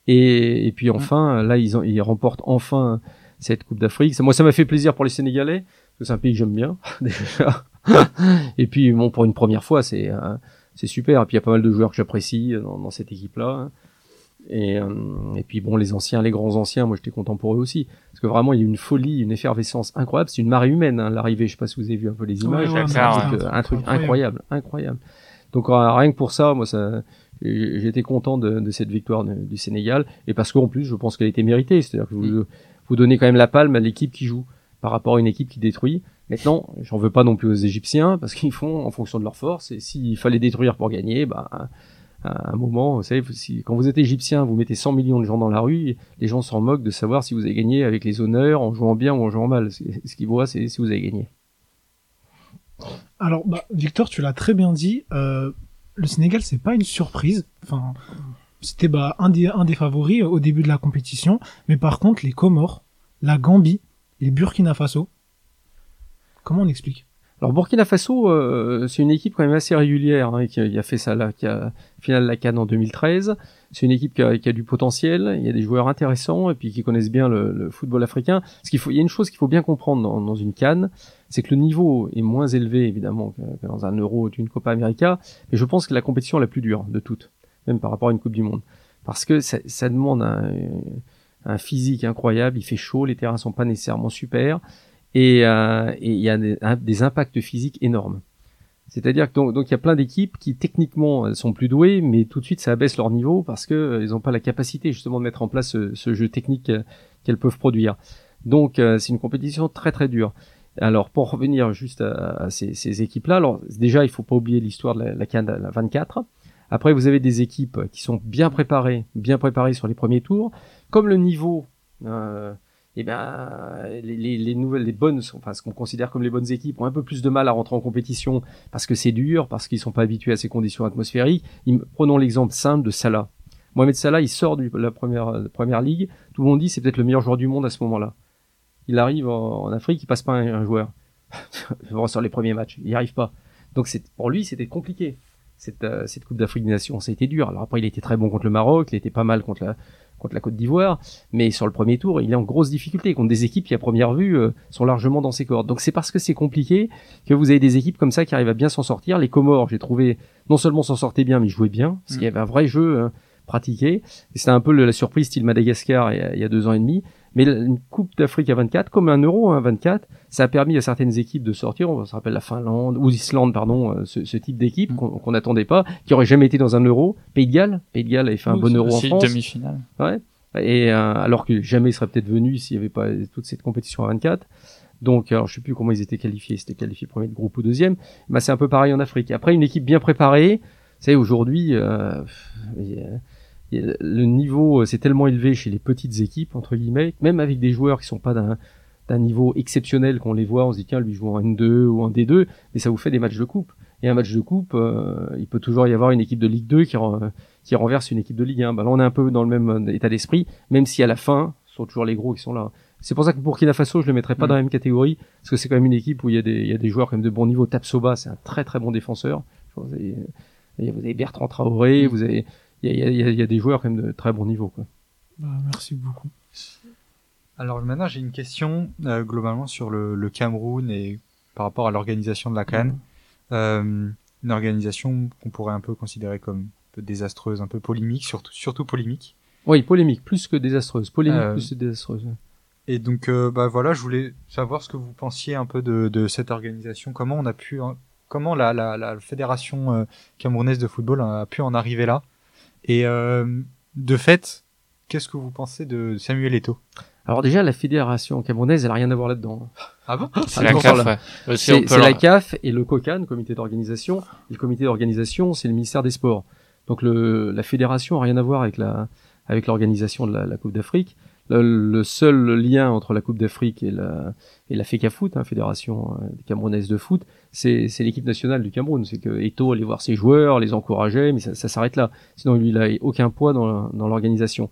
Et, et puis enfin, là ils, ont, ils remportent enfin cette Coupe d'Afrique. Moi ça m'a fait plaisir pour les Sénégalais, parce que c'est un pays que j'aime bien déjà. et puis bon pour une première fois c'est euh, c'est super. Et puis il y a pas mal de joueurs que j'apprécie dans, dans cette équipe-là. Et, euh, et puis bon, les anciens, les grands anciens, moi j'étais content pour eux aussi, parce que vraiment il y a une folie, une effervescence incroyable. C'est une marée humaine hein, l'arrivée. Je sais pas si vous avez vu un peu les images. un, truc, incroyable, incroyable. Donc euh, rien que pour ça, moi ça, j'étais content de, de, cette victoire du Sénégal, et parce qu'en plus je pense qu'elle était méritée. C'est-à-dire que vous, vous donnez quand même la palme à l'équipe qui joue par rapport à une équipe qui détruit. Maintenant, j'en veux pas non plus aux Égyptiens parce qu'ils font en fonction de leur force. Et s'il fallait détruire pour gagner, bah à un moment, vous savez, quand vous êtes égyptien, vous mettez 100 millions de gens dans la rue, les gens s'en moquent de savoir si vous avez gagné avec les honneurs, en jouant bien ou en jouant mal. Ce qu'ils voient, c'est si vous avez gagné. Alors, bah, Victor, tu l'as très bien dit. Euh, le Sénégal, c'est pas une surprise. Enfin, c'était bah, un, des, un des favoris au début de la compétition. Mais par contre, les Comores, la Gambie, les Burkina Faso, comment on explique? Alors Burkina Faso, euh, c'est une équipe quand même assez régulière hein, qui, a fait ça là, qui a finale la Cannes en 2013. C'est une équipe qui a, du potentiel, il y a des joueurs intéressants et puis qui connaissent bien le, football africain. Ce qu'il faut, il y a une chose qu'il faut bien comprendre dans, une Cannes, c'est que le niveau est moins élevé évidemment que, dans un Euro d'une Copa América, mais je pense que la compétition la plus dure de toutes, même par rapport à une Coupe du Monde, parce que ça, ça demande un, un physique incroyable. Il fait chaud, les terrains sont pas nécessairement super et euh, il y a des, impacts physiques énormes. C'est-à-dire que donc, il y a plein d'équipes qui techniquement sont plus douées, mais tout de suite ça abaisse leur niveau parce que euh, ils n'ont pas la capacité justement de mettre en place ce, jeu technique euh, qu'elles peuvent produire. Donc c'est une compétition très très dure. Alors pour revenir juste à, ces, équipes-là, alors déjà il faut pas oublier l'histoire de la, la la 24. Après vous avez des équipes qui sont bien préparées, bien préparées sur les premiers tours. Comme le niveau euh, eh ben, les, les, nouvelles, les bonnes, enfin ce qu'on considère comme les bonnes équipes ont un peu plus de mal à rentrer en compétition parce que c'est dur, parce qu'ils sont pas habitués à ces conditions atmosphériques. prenons l'exemple simple de Salah. Mohamed Salah, il sort de la première, première ligue. Tout le monde dit c'est peut-être le meilleur joueur du monde à ce moment-là. Il arrive en, Afrique, il passe pas un, un joueur sur les premiers matchs. Il n'y arrive pas. Donc pour lui, c'était compliqué. Cette, euh, cette Coupe d'Afrique des Nations, ça a été dur. Alors après, il était très bon contre le Maroc, il était pas mal contre la, contre la Côte d'Ivoire, mais sur le premier tour, il est en grosse difficulté contre des équipes qui à première vue euh, sont largement dans ses cordes. Donc c'est parce que c'est compliqué que vous avez des équipes comme ça qui arrivent à bien s'en sortir. Les Comores, j'ai trouvé non seulement s'en sortaient bien, mais jouaient bien, parce qu'il y mm. avait un vrai jeu hein, pratiqué. C'était un peu la surprise style Madagascar il y a, deux ans et demi. Mais une Coupe d'Afrique à 24, comme un Euro à hein, 24, ça a permis à certaines équipes de sortir. On se rappelle la Finlande ou l'Islande, pardon, euh, ce, type d'équipe mm. qu'on n'attendait pas, qui aurait jamais été dans un Euro. Pays de Galles, Pays de Galles avait fait un bon Euro en France. demi-finale. Ouais. Et euh, alors que jamais il serait peut-être venu s'il n'y avait pas toute cette compétition à 24. Donc, alors je sais plus comment ils étaient qualifiés, c'était qualifié premier de groupe ou deuxième. Bah, c'est un peu pareil en Afrique. Après, une équipe bien préparée, vous savez, aujourd'hui, euh, le niveau c'est tellement élevé chez les petites équipes entre guillemets, même avec des joueurs qui sont pas d'un d'un niveau exceptionnel qu'on les voit, on se dit tiens lui joue en N2 ou en D2, mais ça vous fait des matchs de coupe. Et un match de coupe, euh, il peut toujours y avoir une équipe de Ligue 2 qui, qui renverse une équipe de Ligue 1. Bah là, on est un peu dans le même état d'esprit, même si à la fin, ce sont toujours les gros qui sont là. C'est pour ça que pour Burkina Faso, je le mettrais pas dans la même catégorie, parce que c'est quand même une équipe où il y a des, il y a des joueurs quand même de bon niveau. Tapsoba, c'est un très très bon défenseur. Vous avez, vous avez Bertrand Traoré, vous avez, il y a, il y a, des joueurs quand même de très bon niveau. Quoi. Bah, merci beaucoup. Alors maintenant, j'ai une question euh, globalement sur le, le, Cameroun et par rapport à l'organisation de la Cannes. Euh, une organisation qu'on pourrait un peu considérer comme un peu désastreuse, un peu polémique, surtout, surtout polémique. Oui, polémique, plus que désastreuse. Polémique euh, plus que désastreuse. Et donc, euh, bah voilà, je voulais savoir ce que vous pensiez un peu de, de cette organisation, comment on a pu, hein, comment la, la, la fédération euh, camerounaise de football a pu en arriver là? Et de fait, qu'est-ce que vous pensez de Samuel Eto'o? Alors déjà, la fédération camerounaise, elle a rien à voir là-dedans. Ah bon? C'est la, CAF, C'est la CAF et le COCAN, comité d'organisation. Le comité d'organisation, c'est le ministère des Sports. Donc le, la fédération a rien à voir avec la avec l'organisation de la, la Coupe d'Afrique. Le, seul lien entre la Coupe d'Afrique et la et la FECA hein, fédération euh, camerounaise de foot, c'est l'équipe nationale du Cameroun. C'est que Eto allait voir ses joueurs, les encourageait, mais ça, s'arrête là. Sinon, lui, il a aucun poids dans, l'organisation.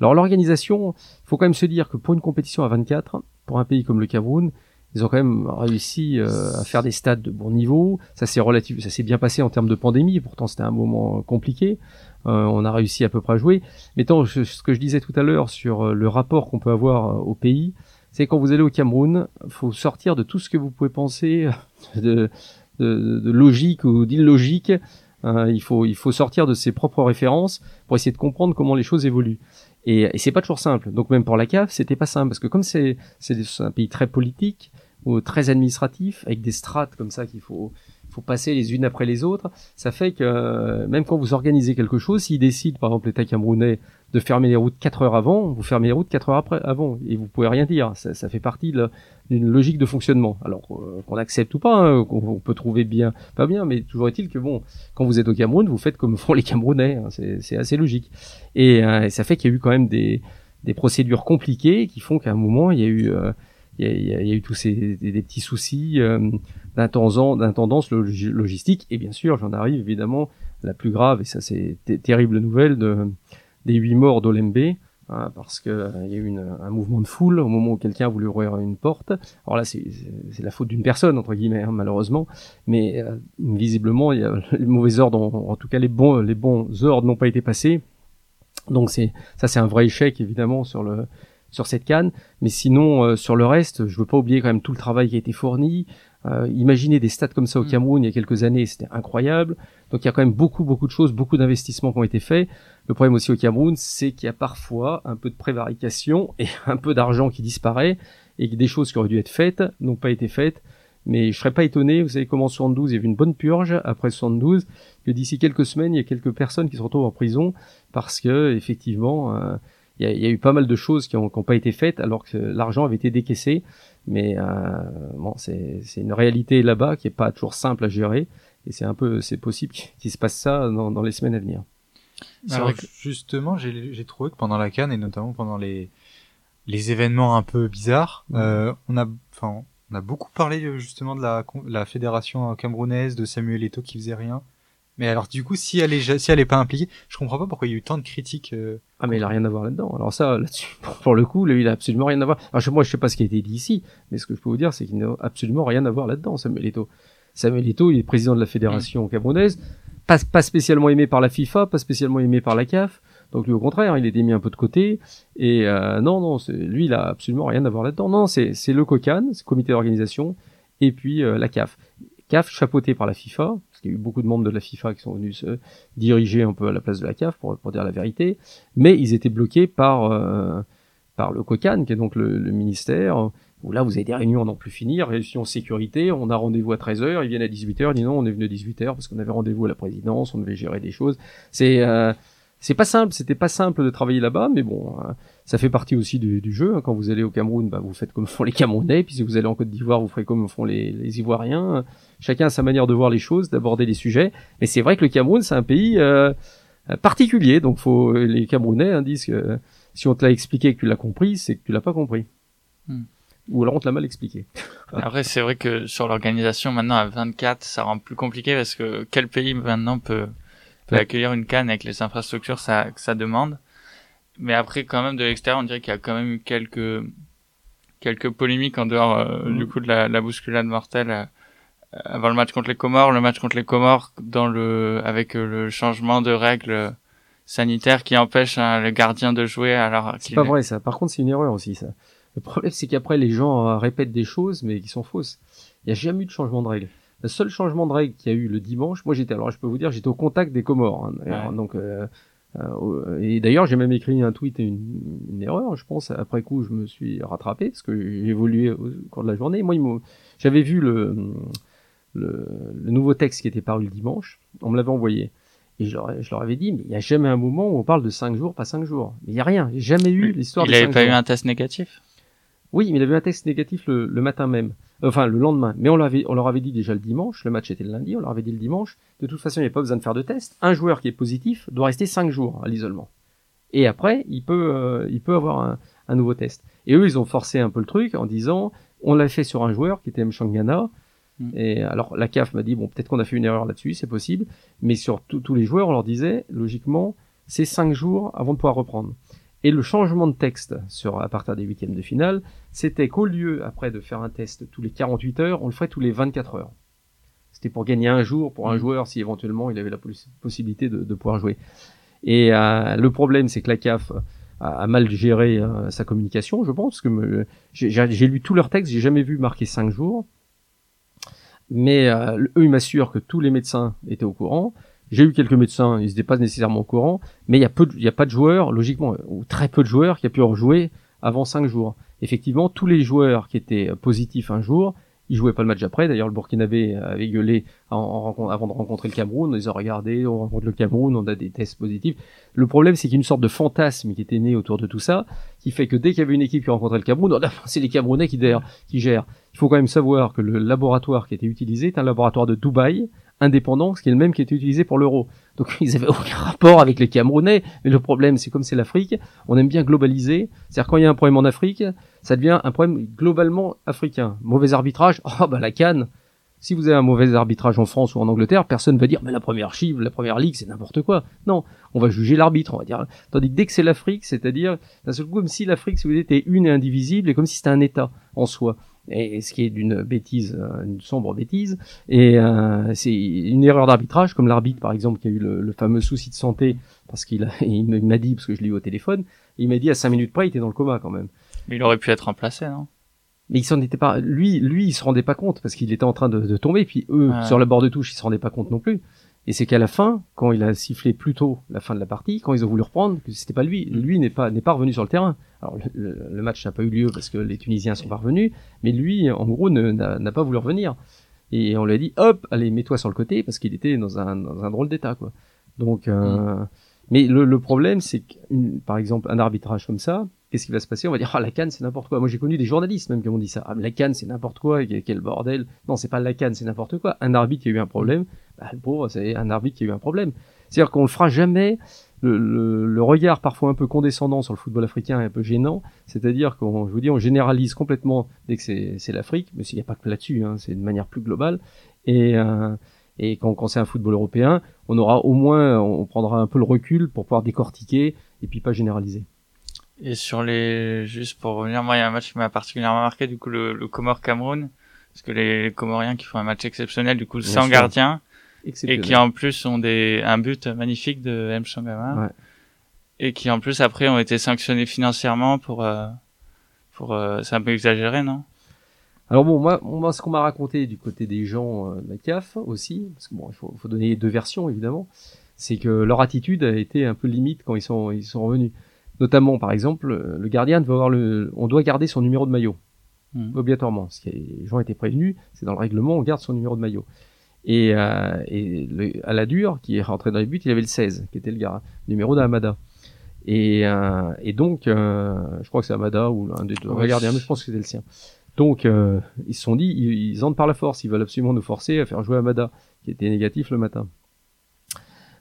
Alors l'organisation, il faut quand même se dire que pour une compétition à 24, pour un pays comme le Cameroun, ils ont quand même réussi euh, à faire des stades de bon niveau. Ça s'est ça s'est bien passé en termes de pandémie. Pourtant, c'était un moment compliqué. Euh, on a réussi à peu près à jouer. Mais tant ce que je disais tout à l'heure sur euh, le rapport qu'on peut avoir au pays, c'est quand vous allez au Cameroun, faut sortir de tout ce que vous pouvez penser de, de, de logique ou d'illogique. il faut il faut sortir de ses propres références pour essayer de comprendre comment les choses évoluent. Et, et c'est pas toujours simple. Donc même pour la CAF, c'était pas simple parce que comme c'est c'est un pays très politique ou très administratif avec des strates comme ça qu'il faut faut passer les unes après les autres, ça fait que euh, même quand vous organisez quelque chose, s'ils décident par exemple l'État camerounais de fermer les routes 4 heures avant, vous fermez les routes 4 heures après avant et vous pouvez rien dire. Ça, ça fait partie d'une logique de fonctionnement. Alors euh, qu'on accepte ou pas, hein, qu'on peut trouver bien, pas bien, mais toujours est-il que bon, quand vous êtes au Cameroun, vous faites comme font les Camerounais. Hein, c'est assez logique. Et, euh, ça fait qu'il y a eu quand même des, des procédures compliquées qui font qu'à un moment il y a eu a, il y a, eu tous ces des, petits soucis euh, d'intendance logistique et bien sûr j'en arrive évidemment la plus grave et ça c'est terrible nouvelle de des huit morts d'Olembe hein, parce que euh, y a eu une, un mouvement de foule au moment où quelqu'un a voulu ouvrir une porte. Alors là, c'est la faute d'une personne entre guillemets, hein, malheureusement, mais euh, visiblement, y a les mauvais ordres, en, tout cas les bons les bons ordres n'ont pas été passés. Donc c'est ça, c'est un vrai échec évidemment sur le sur cette canne. Mais sinon, euh, sur le reste, je veux pas oublier quand même tout le travail qui a été fourni. Euh, imaginez des stades comme ça au mm. Cameroun il y a quelques années, c'était incroyable. Donc il y a quand même beaucoup, beaucoup de choses, beaucoup d'investissements qui ont été faits. Le problème aussi au Cameroun, c'est qu'il y a parfois un peu de prévarication et un peu d'argent qui disparaît et que des choses qui auraient dû être faites n'ont pas été faites. Mais je serais pas étonné, vous savez comment en 72, il y a eu une bonne purge après 72, que d'ici quelques semaines, il y a quelques personnes qui se retrouvent en prison parce que effectivement, euh, il y, a eu pas mal de choses qui n'ont pas été faites alors que l'argent avait été décaissé. Mais euh, bon, c'est une réalité là-bas qui est pas toujours simple à gérer. Et c'est un peu, c'est possible qu'il se passe ça dans, dans, les semaines à venir. Alors, justement, j'ai trouvé que pendant la Cannes et notamment pendant les les événements un peu bizarres, mmh. euh, on a, enfin, on a beaucoup parlé justement de la, la fédération camerounaise, de Samuel Eto'o qui faisait rien. Mais alors du coup, si elle est si elle est pas impliquée, je comprends pas pourquoi il y a eu tant de critiques. Euh, ah mais il a rien à voir là-dedans. Alors ça, là-dessus, pour le coup, lui, il a absolument rien à voir. Moi, je sais pas ce qui a été dit ici, mais ce que je peux vous dire, c'est qu'il n'a absolument rien à voir là-dedans, Samuel Eto'o. Samuel Eto'o, il est président de la fédération camerounaise, pas, pas spécialement aimé par la FIFA, pas spécialement aimé par la CAF. Donc lui, au contraire, il était mis un peu de côté. Et euh, non, non, lui, il a absolument rien à voir là-dedans. Non, c'est le COCAN, c'est comité d'organisation, et puis euh, la CAF. CAF chapeauté par la FIFA, parce qu'il y a eu beaucoup de membres de la FIFA qui sont venus se diriger un peu à la place de la CAF pour, pour dire la vérité, mais ils étaient bloqués par euh, par le COCAN, qui est donc le, ministère, où là vous avez des réunions à n'en plus finir, réunion sécurité, on a rendez-vous à 13h, ils viennent à 18h, ils disent non, on est venu à 18h parce qu'on avait rendez-vous à la présidence, on devait gérer des choses. C'est euh, c'est pas simple, c'était pas simple de travailler là-bas, mais bon, hein, ça fait partie aussi du, du jeu. Hein. Quand vous allez au Cameroun, bah, vous faites comme font les Camerounais, puis si vous allez en Côte d'Ivoire, vous ferez comme font les, les, Ivoiriens. Chacun a sa manière de voir les choses, d'aborder les sujets. Mais c'est vrai que le Cameroun, c'est un pays euh, particulier, donc faut les Camerounais hein, disent que si on te l'a expliqué et que tu l'as compris, c'est que tu l'as pas compris. Hmm. Ou alors on te l'a mal expliqué. Après, c'est vrai que sur l'organisation, maintenant à 24, ça rend plus compliqué parce que quel pays maintenant peut accueillir une canne avec les infrastructures ça, que ça demande. Mais après, quand même, de l'extérieur, on dirait qu'il y a quand même eu quelques, quelques polémiques en dehors euh, mm. du coup de la, la bousculade mortelle euh, avant le match contre les Comores, le match contre les Comores dans le avec euh, le changement de règles sanitaires qui empêche hein, le gardien de jouer alors c'est pas vrai ça. Par contre, c'est une erreur aussi ça. Le problème c'est qu'après les gens répètent des choses mais qui sont fausses. Il n'y a jamais eu de changement de règles. Le seul changement de règle qu'il y a eu le dimanche, moi j'étais, alors je peux vous dire, j'étais au contact des Comores. Hein, donc, euh, euh, et d'ailleurs, j'ai même écrit un tweet et une, erreur, je pense. Après coup, je me suis rattrapé parce que j'ai évolué au cours de la journée. Moi, j'avais vu le, le, nouveau texte qui était paru le dimanche. On me l'avait envoyé. Et je leur, je leur, avais dit, mais il n'y a jamais un moment où on parle de 5 jours, pas 5 jours. Mais il n'y a rien. J'ai jamais eu l'histoire de Il n'avait pas eu un test négatif? Oui, mais il avait un test négatif le, le matin même. Enfin, le lendemain. Mais on, l'avait, on leur avait dit déjà le dimanche. Le match était le lundi. On leur avait dit le dimanche. De toute façon, il n'y a pas besoin de faire de test. Un joueur qui est positif doit rester 5 jours à l'isolement. Et après, il peut, euh, il peut avoir un, un, nouveau test. Et eux, ils ont forcé un peu le truc en disant, on l'a fait sur un joueur qui était Mchangana. Mm. Et alors la CAF m'a dit bon peut-être qu'on a fait une erreur là-dessus, c'est possible, mais sur tous les joueurs on leur disait logiquement c'est cinq jours avant de pouvoir reprendre. Et le changement de texte sur à partir des huitièmes de finale, c'était qu'au lieu après de faire un test tous les 48 heures, on le ferait tous les 24 heures. C'était pour gagner un jour pour un mm. joueur si éventuellement il avait la possibilité de, pouvoir jouer. Et euh, le problème c'est que la CAF a, mal géré euh, sa communication, je pense, que j'ai lu tous leurs textes, j'ai jamais vu marquer cinq jours. Mais euh, eux, ils m'assurent que tous les médecins étaient au courant. J'ai eu quelques médecins, ils n'étaient pas nécessairement au courant, mais il y a a pas de joueurs, logiquement, ou très peu de joueurs qui a pu rejouer avant cinq jours. Effectivement, tous les joueurs qui étaient positifs un jour, ils jouaient pas le match après. D'ailleurs, le Burkinabé avait gueulé avant de rencontrer le Cameroun. Ils ont regardé, on rencontre le Cameroun, on a des tests positifs. Le problème, c'est qu'il y a une sorte de fantasme qui était né autour de tout ça, qui fait que dès qu'il y avait une équipe qui rencontrait le Cameroun, c'est les Camerounais qui, gèrent. Il faut quand même savoir que le laboratoire qui était utilisé est un laboratoire de Dubaï, indépendant, ce qui est le même qui était utilisé pour l'euro. Donc ils avaient aucun rapport avec les Camerounais. Mais le problème, c'est comme c'est l'Afrique, on aime bien globaliser. C'est-à-dire quand il y a un problème en Afrique, ça devient un problème globalement africain. Mauvais arbitrage, oh bah la canne. Si vous avez un mauvais arbitrage en France ou en Angleterre, personne va dire mais la première chive, la première ligue, c'est n'importe quoi. Non, on va juger l'arbitre, on va dire. Tandis que dès que c'est l'Afrique, c'est-à-dire d'un seul coup comme si l'Afrique, si vous était une et indivisible, et comme si c'était un État en soi et ce qui est d'une bêtise, euh, une sombre bêtise. Et euh, c'est une erreur d'arbitrage, comme l'arbitre par exemple qui a eu le, fameux souci de santé parce qu'il il m'a dit parce que je l'ai eu au téléphone, il m'a dit à 5 minutes près il était dans le coma quand même. Mais il aurait pu être remplacé, non? Mais il s'en était pas lui lui il se rendait pas compte parce qu'il était en train de, de tomber puis eux sur le bord de touche ils se rendaient pas compte non plus et c'est qu'à la fin, quand il a sifflé plus tôt la fin de la partie, quand ils ont voulu reprendre, que c'était pas lui, lui n'est pas n'est pas revenu sur le terrain. Alors le, match n'a pas eu lieu parce que les Tunisiens sont pas revenus, mais lui, en gros, n'a pas voulu revenir. Et on lui a dit, hop, allez, mets-toi sur le côté parce qu'il était dans un, dans un drôle d'état, quoi. Donc, euh, mm. mais le, le problème, c'est que, par exemple, un arbitrage comme ça, qu'est-ce qui va se passer? On va dire ah la canne c'est n'importe quoi. Moi j'ai connu des journalistes même qui m'ont dit ça. Ah, la canne c'est n'importe quoi, quel bordel. Non c'est pas la canne c'est n'importe quoi. Un arbitre qui a eu un problème, bah, le pauvre c'est un arbitre qui a eu un problème. C'est-à-dire qu'on le fera jamais. Le, le, regard parfois un peu condescendant sur le football africain est un peu gênant. C'est-à-dire qu'on, je vous dis, on généralise complètement dès que c'est l'Afrique, mais il n'y a pas que là-dessus, hein, c'est de manière plus globale. Et, euh, et quand, quand c'est un football européen, on aura au moins, on prendra un peu le recul pour pouvoir décortiquer et puis pas généraliser. Et sur les, juste pour revenir, moi, il y a un match qui m'a particulièrement marqué, du coup, le, le Comore Cameroun. Parce que les, Comoriens qui font un match exceptionnel, du coup, sans gardien. Et qui en plus ont des, un but magnifique de M. Shangama. Ouais. Et qui en plus après ont été sanctionnés financièrement pour, euh, pour, euh, c'est un peu exagéré, non? Alors bon, moi, moi ce qu'on m'a raconté du côté des gens euh, de la CAF aussi, parce que bon, il faut, faut donner deux versions évidemment, c'est que leur attitude a été un peu limite quand ils sont, ils sont revenus. Notamment, par exemple, le gardien doit avoir le, on doit garder son numéro de maillot. Hmm. Obligatoirement. Ce qui les gens étaient prévenus, c'est dans le règlement, on garde son numéro de maillot. Et, euh, et le, à la dure, qui est rentré dans les buts, il avait le 16, qui était le gars, numéro d'Amada. Et, euh, et donc, euh, je crois que c'est Amada ou un des deux gardiens, mais je pense que c'était le sien. Donc, euh, ils se sont dit, ils, ils, entrent par la force, ils veulent absolument nous forcer à faire jouer Amada, qui était négatif le matin.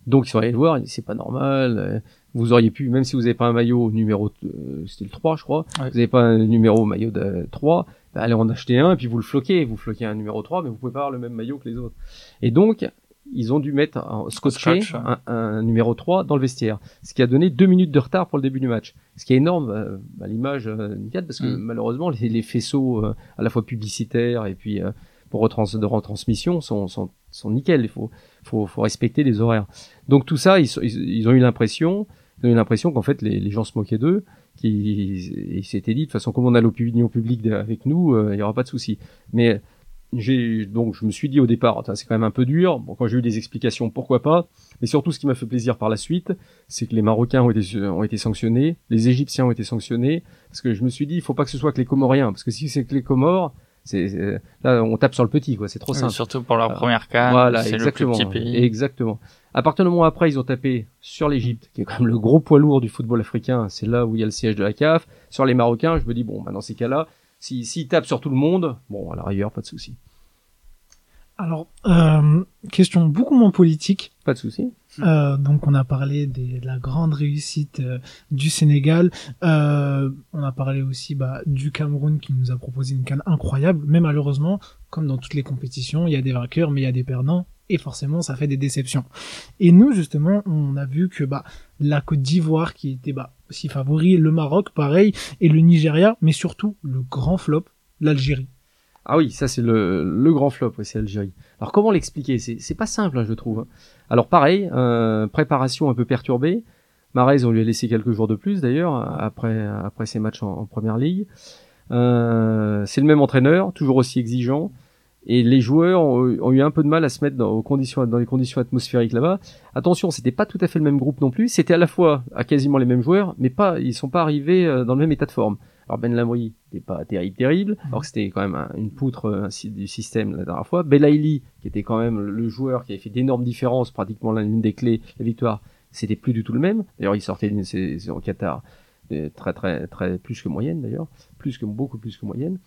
Donc ils sont allés le voir, c'est pas normal. Euh, vous auriez pu, même si vous n'avez pas un maillot numéro, euh, c'était le 3 je crois, vous n'avez pas un numéro maillot de 3, bah, allez en acheter un et puis vous le floquez, vous floquez un numéro 3, mais vous pouvez pas avoir le même maillot que les autres. Et donc, ils ont dû mettre un scotché un, numéro 3 dans le vestiaire, ce qui a donné deux minutes de retard pour le début du match. Ce qui est énorme euh, à l'image euh, parce que mm. malheureusement les, les faisceaux à la fois publicitaires et puis pour retrans de retransmission sont, sont, sont nickel. Il faut, faut, faut respecter les horaires. Donc tout ça, ils, ils, ont eu l'impression, eu l'impression qu'en fait les, les, gens se moquaient d'eux, qu'ils s'étaient dit de toute façon comme on a l'opinion publique avec nous, euh, il y aura pas de souci. Mais j'ai donc je me suis dit au départ, c'est quand même un peu dur. Bon, quand j'ai eu des explications, pourquoi pas. Mais surtout, ce qui m'a fait plaisir par la suite, c'est que les Marocains ont été ont été sanctionnés, les Égyptiens ont été sanctionnés, parce que je me suis dit, il faut pas que ce soit que les Comoriens, parce que si c'est que les Comores, c'est là on tape sur le petit, quoi. C'est trop simple. surtout pour leur première cas. Voilà. Le petit pays. Exactement. À partir du moment après, ils ont tapé sur l'Égypte, qui est quand même le gros poids lourd du football africain. C'est là où il y a le siège de la CAF. Sur les Marocains, je me dis bon, bah, dans ces cas-là, s'ils si, tapent sur tout le monde, bon, à la rigueur, pas de souci. Alors, euh, question beaucoup moins politique. Pas de souci. Euh, donc, on a parlé de la grande réussite euh, du Sénégal. On a parlé aussi bah, du Cameroun qui nous a proposé une canne incroyable. Mais malheureusement, comme dans toutes les compétitions, il y a des vainqueurs, mais il y a des perdants. Et forcément, ça fait des déceptions. Et nous, justement, on a vu que bah, la Côte d'Ivoire, qui était bah, aussi favori, le Maroc, pareil, et le Nigeria, mais surtout le grand flop, l'Algérie. Ah oui, ça c'est le, grand flop, c'est l'Algérie. Alors comment l'expliquer? C'est pas simple, hein, je trouve. Alors pareil, euh, préparation un peu perturbée. Marez, on lui a laissé quelques jours de plus d'ailleurs après après ses matchs en, première ligue. Euh, c'est le même entraîneur, toujours aussi exigeant, et les joueurs ont, eu un peu de mal à se mettre dans, conditions, dans les conditions atmosphériques là-bas. Attention, c'était pas tout à fait le même groupe non plus. C'était à la fois à quasiment les mêmes joueurs, mais pas ils sont pas arrivés euh, dans le même état de forme. Alors Ben Lamri n'était pas terrible, terrible, mhm. alors que c'était quand même une poutre euh, du système la dernière fois. Belaïli, qui était quand même le joueur qui avait fait d'énormes différences, pratiquement l'une des clés de la victoire, c'était plus du tout le même. D'ailleurs, il sortait d'une saison Qatar très très très plus que moyenne d'ailleurs, plus que beaucoup plus que moyenne.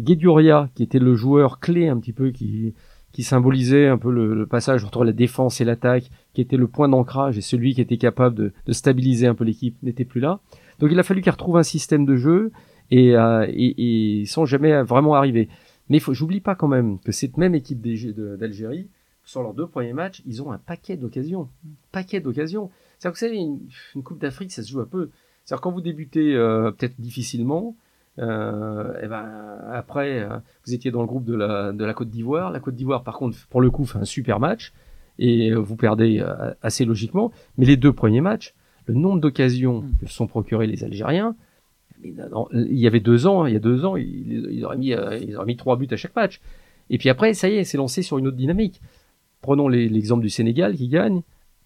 Gueduria, qui était le joueur clé un petit peu qui qui symbolisait un peu le, passage entre la défense et l'attaque, qui était le point d'ancrage et celui qui était capable de, de stabiliser un peu l'équipe, n'était plus là. Donc il a fallu qu'il retrouve un système de jeu et, euh, et, et sans jamais vraiment arriver. Mais j'oublie pas quand même que cette même équipe d'Algérie, sur leurs deux premiers matchs, ils ont un paquet d'occasions, paquet d'occasions. C'est-à-dire que vous savez, une, une Coupe d'Afrique, ça se joue un peu. C'est-à-dire quand vous débutez euh, peut-être difficilement, euh, et ben après euh, vous étiez dans le groupe de la de la Côte d'Ivoire. La Côte d'Ivoire, par contre, pour le coup, fait un super match et vous perdez assez logiquement. Mais les deux premiers matchs, le nombre d'occasions mm. que se sont procurés les Algériens, il y avait deux ans, il y a deux ans, ils, auraient mis, euh, ils auraient mis trois buts à chaque match. Et puis après, ça y est, c'est lancé sur une autre dynamique. Prenons l'exemple du Sénégal qui gagne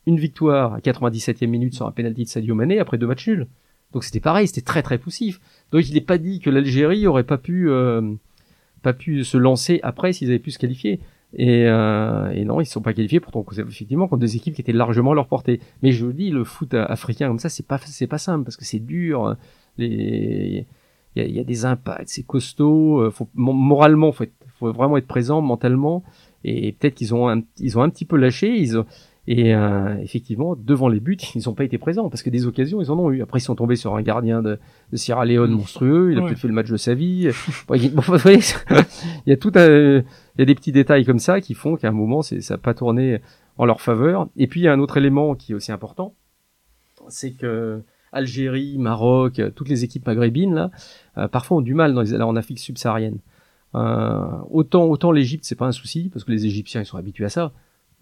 une victoire à 97e minute sur un penalty de Sadio Mané après deux matchs nuls. Donc c'était pareil, c'était très très poussif. Donc il n'est pas dit que l'Algérie aurait pas pu euh, pas pu se lancer après s'ils avaient pu se qualifier. Et, euh, et, non, ils ne sont pas qualifiés pourtant effectivement contre des équipes qui étaient largement à leur portée. Mais je vous dis, le foot africain comme ça, c'est pas c'est pas simple parce que c'est dur. Il y a, y a, des impacts, c'est costaud. Euh, faut, moralement, faut, faut vraiment être présent mentalement. Et peut-être qu'ils ont un, ils ont un petit peu lâché. Ils ont, et euh, effectivement, devant les buts, ils n'ont pas été présents parce que des occasions, ils en ont eu. Après, ils sont tombés sur un gardien de, de Sierra Leone monstrueux. Il a peut-être fait le match de sa vie. il y a tout un, il y a des petits détails comme ça qui font qu'à un moment, ça n'a pas tourné en leur faveur. Et puis, il y a un autre élément qui est aussi important, c'est que Algérie, Maroc, toutes les équipes maghrébines là, euh, parfois ont du mal dans les, en Afrique subsaharienne. Euh, autant autant l'Égypte c'est pas un souci parce que les Égyptiens ils sont habitués à ça.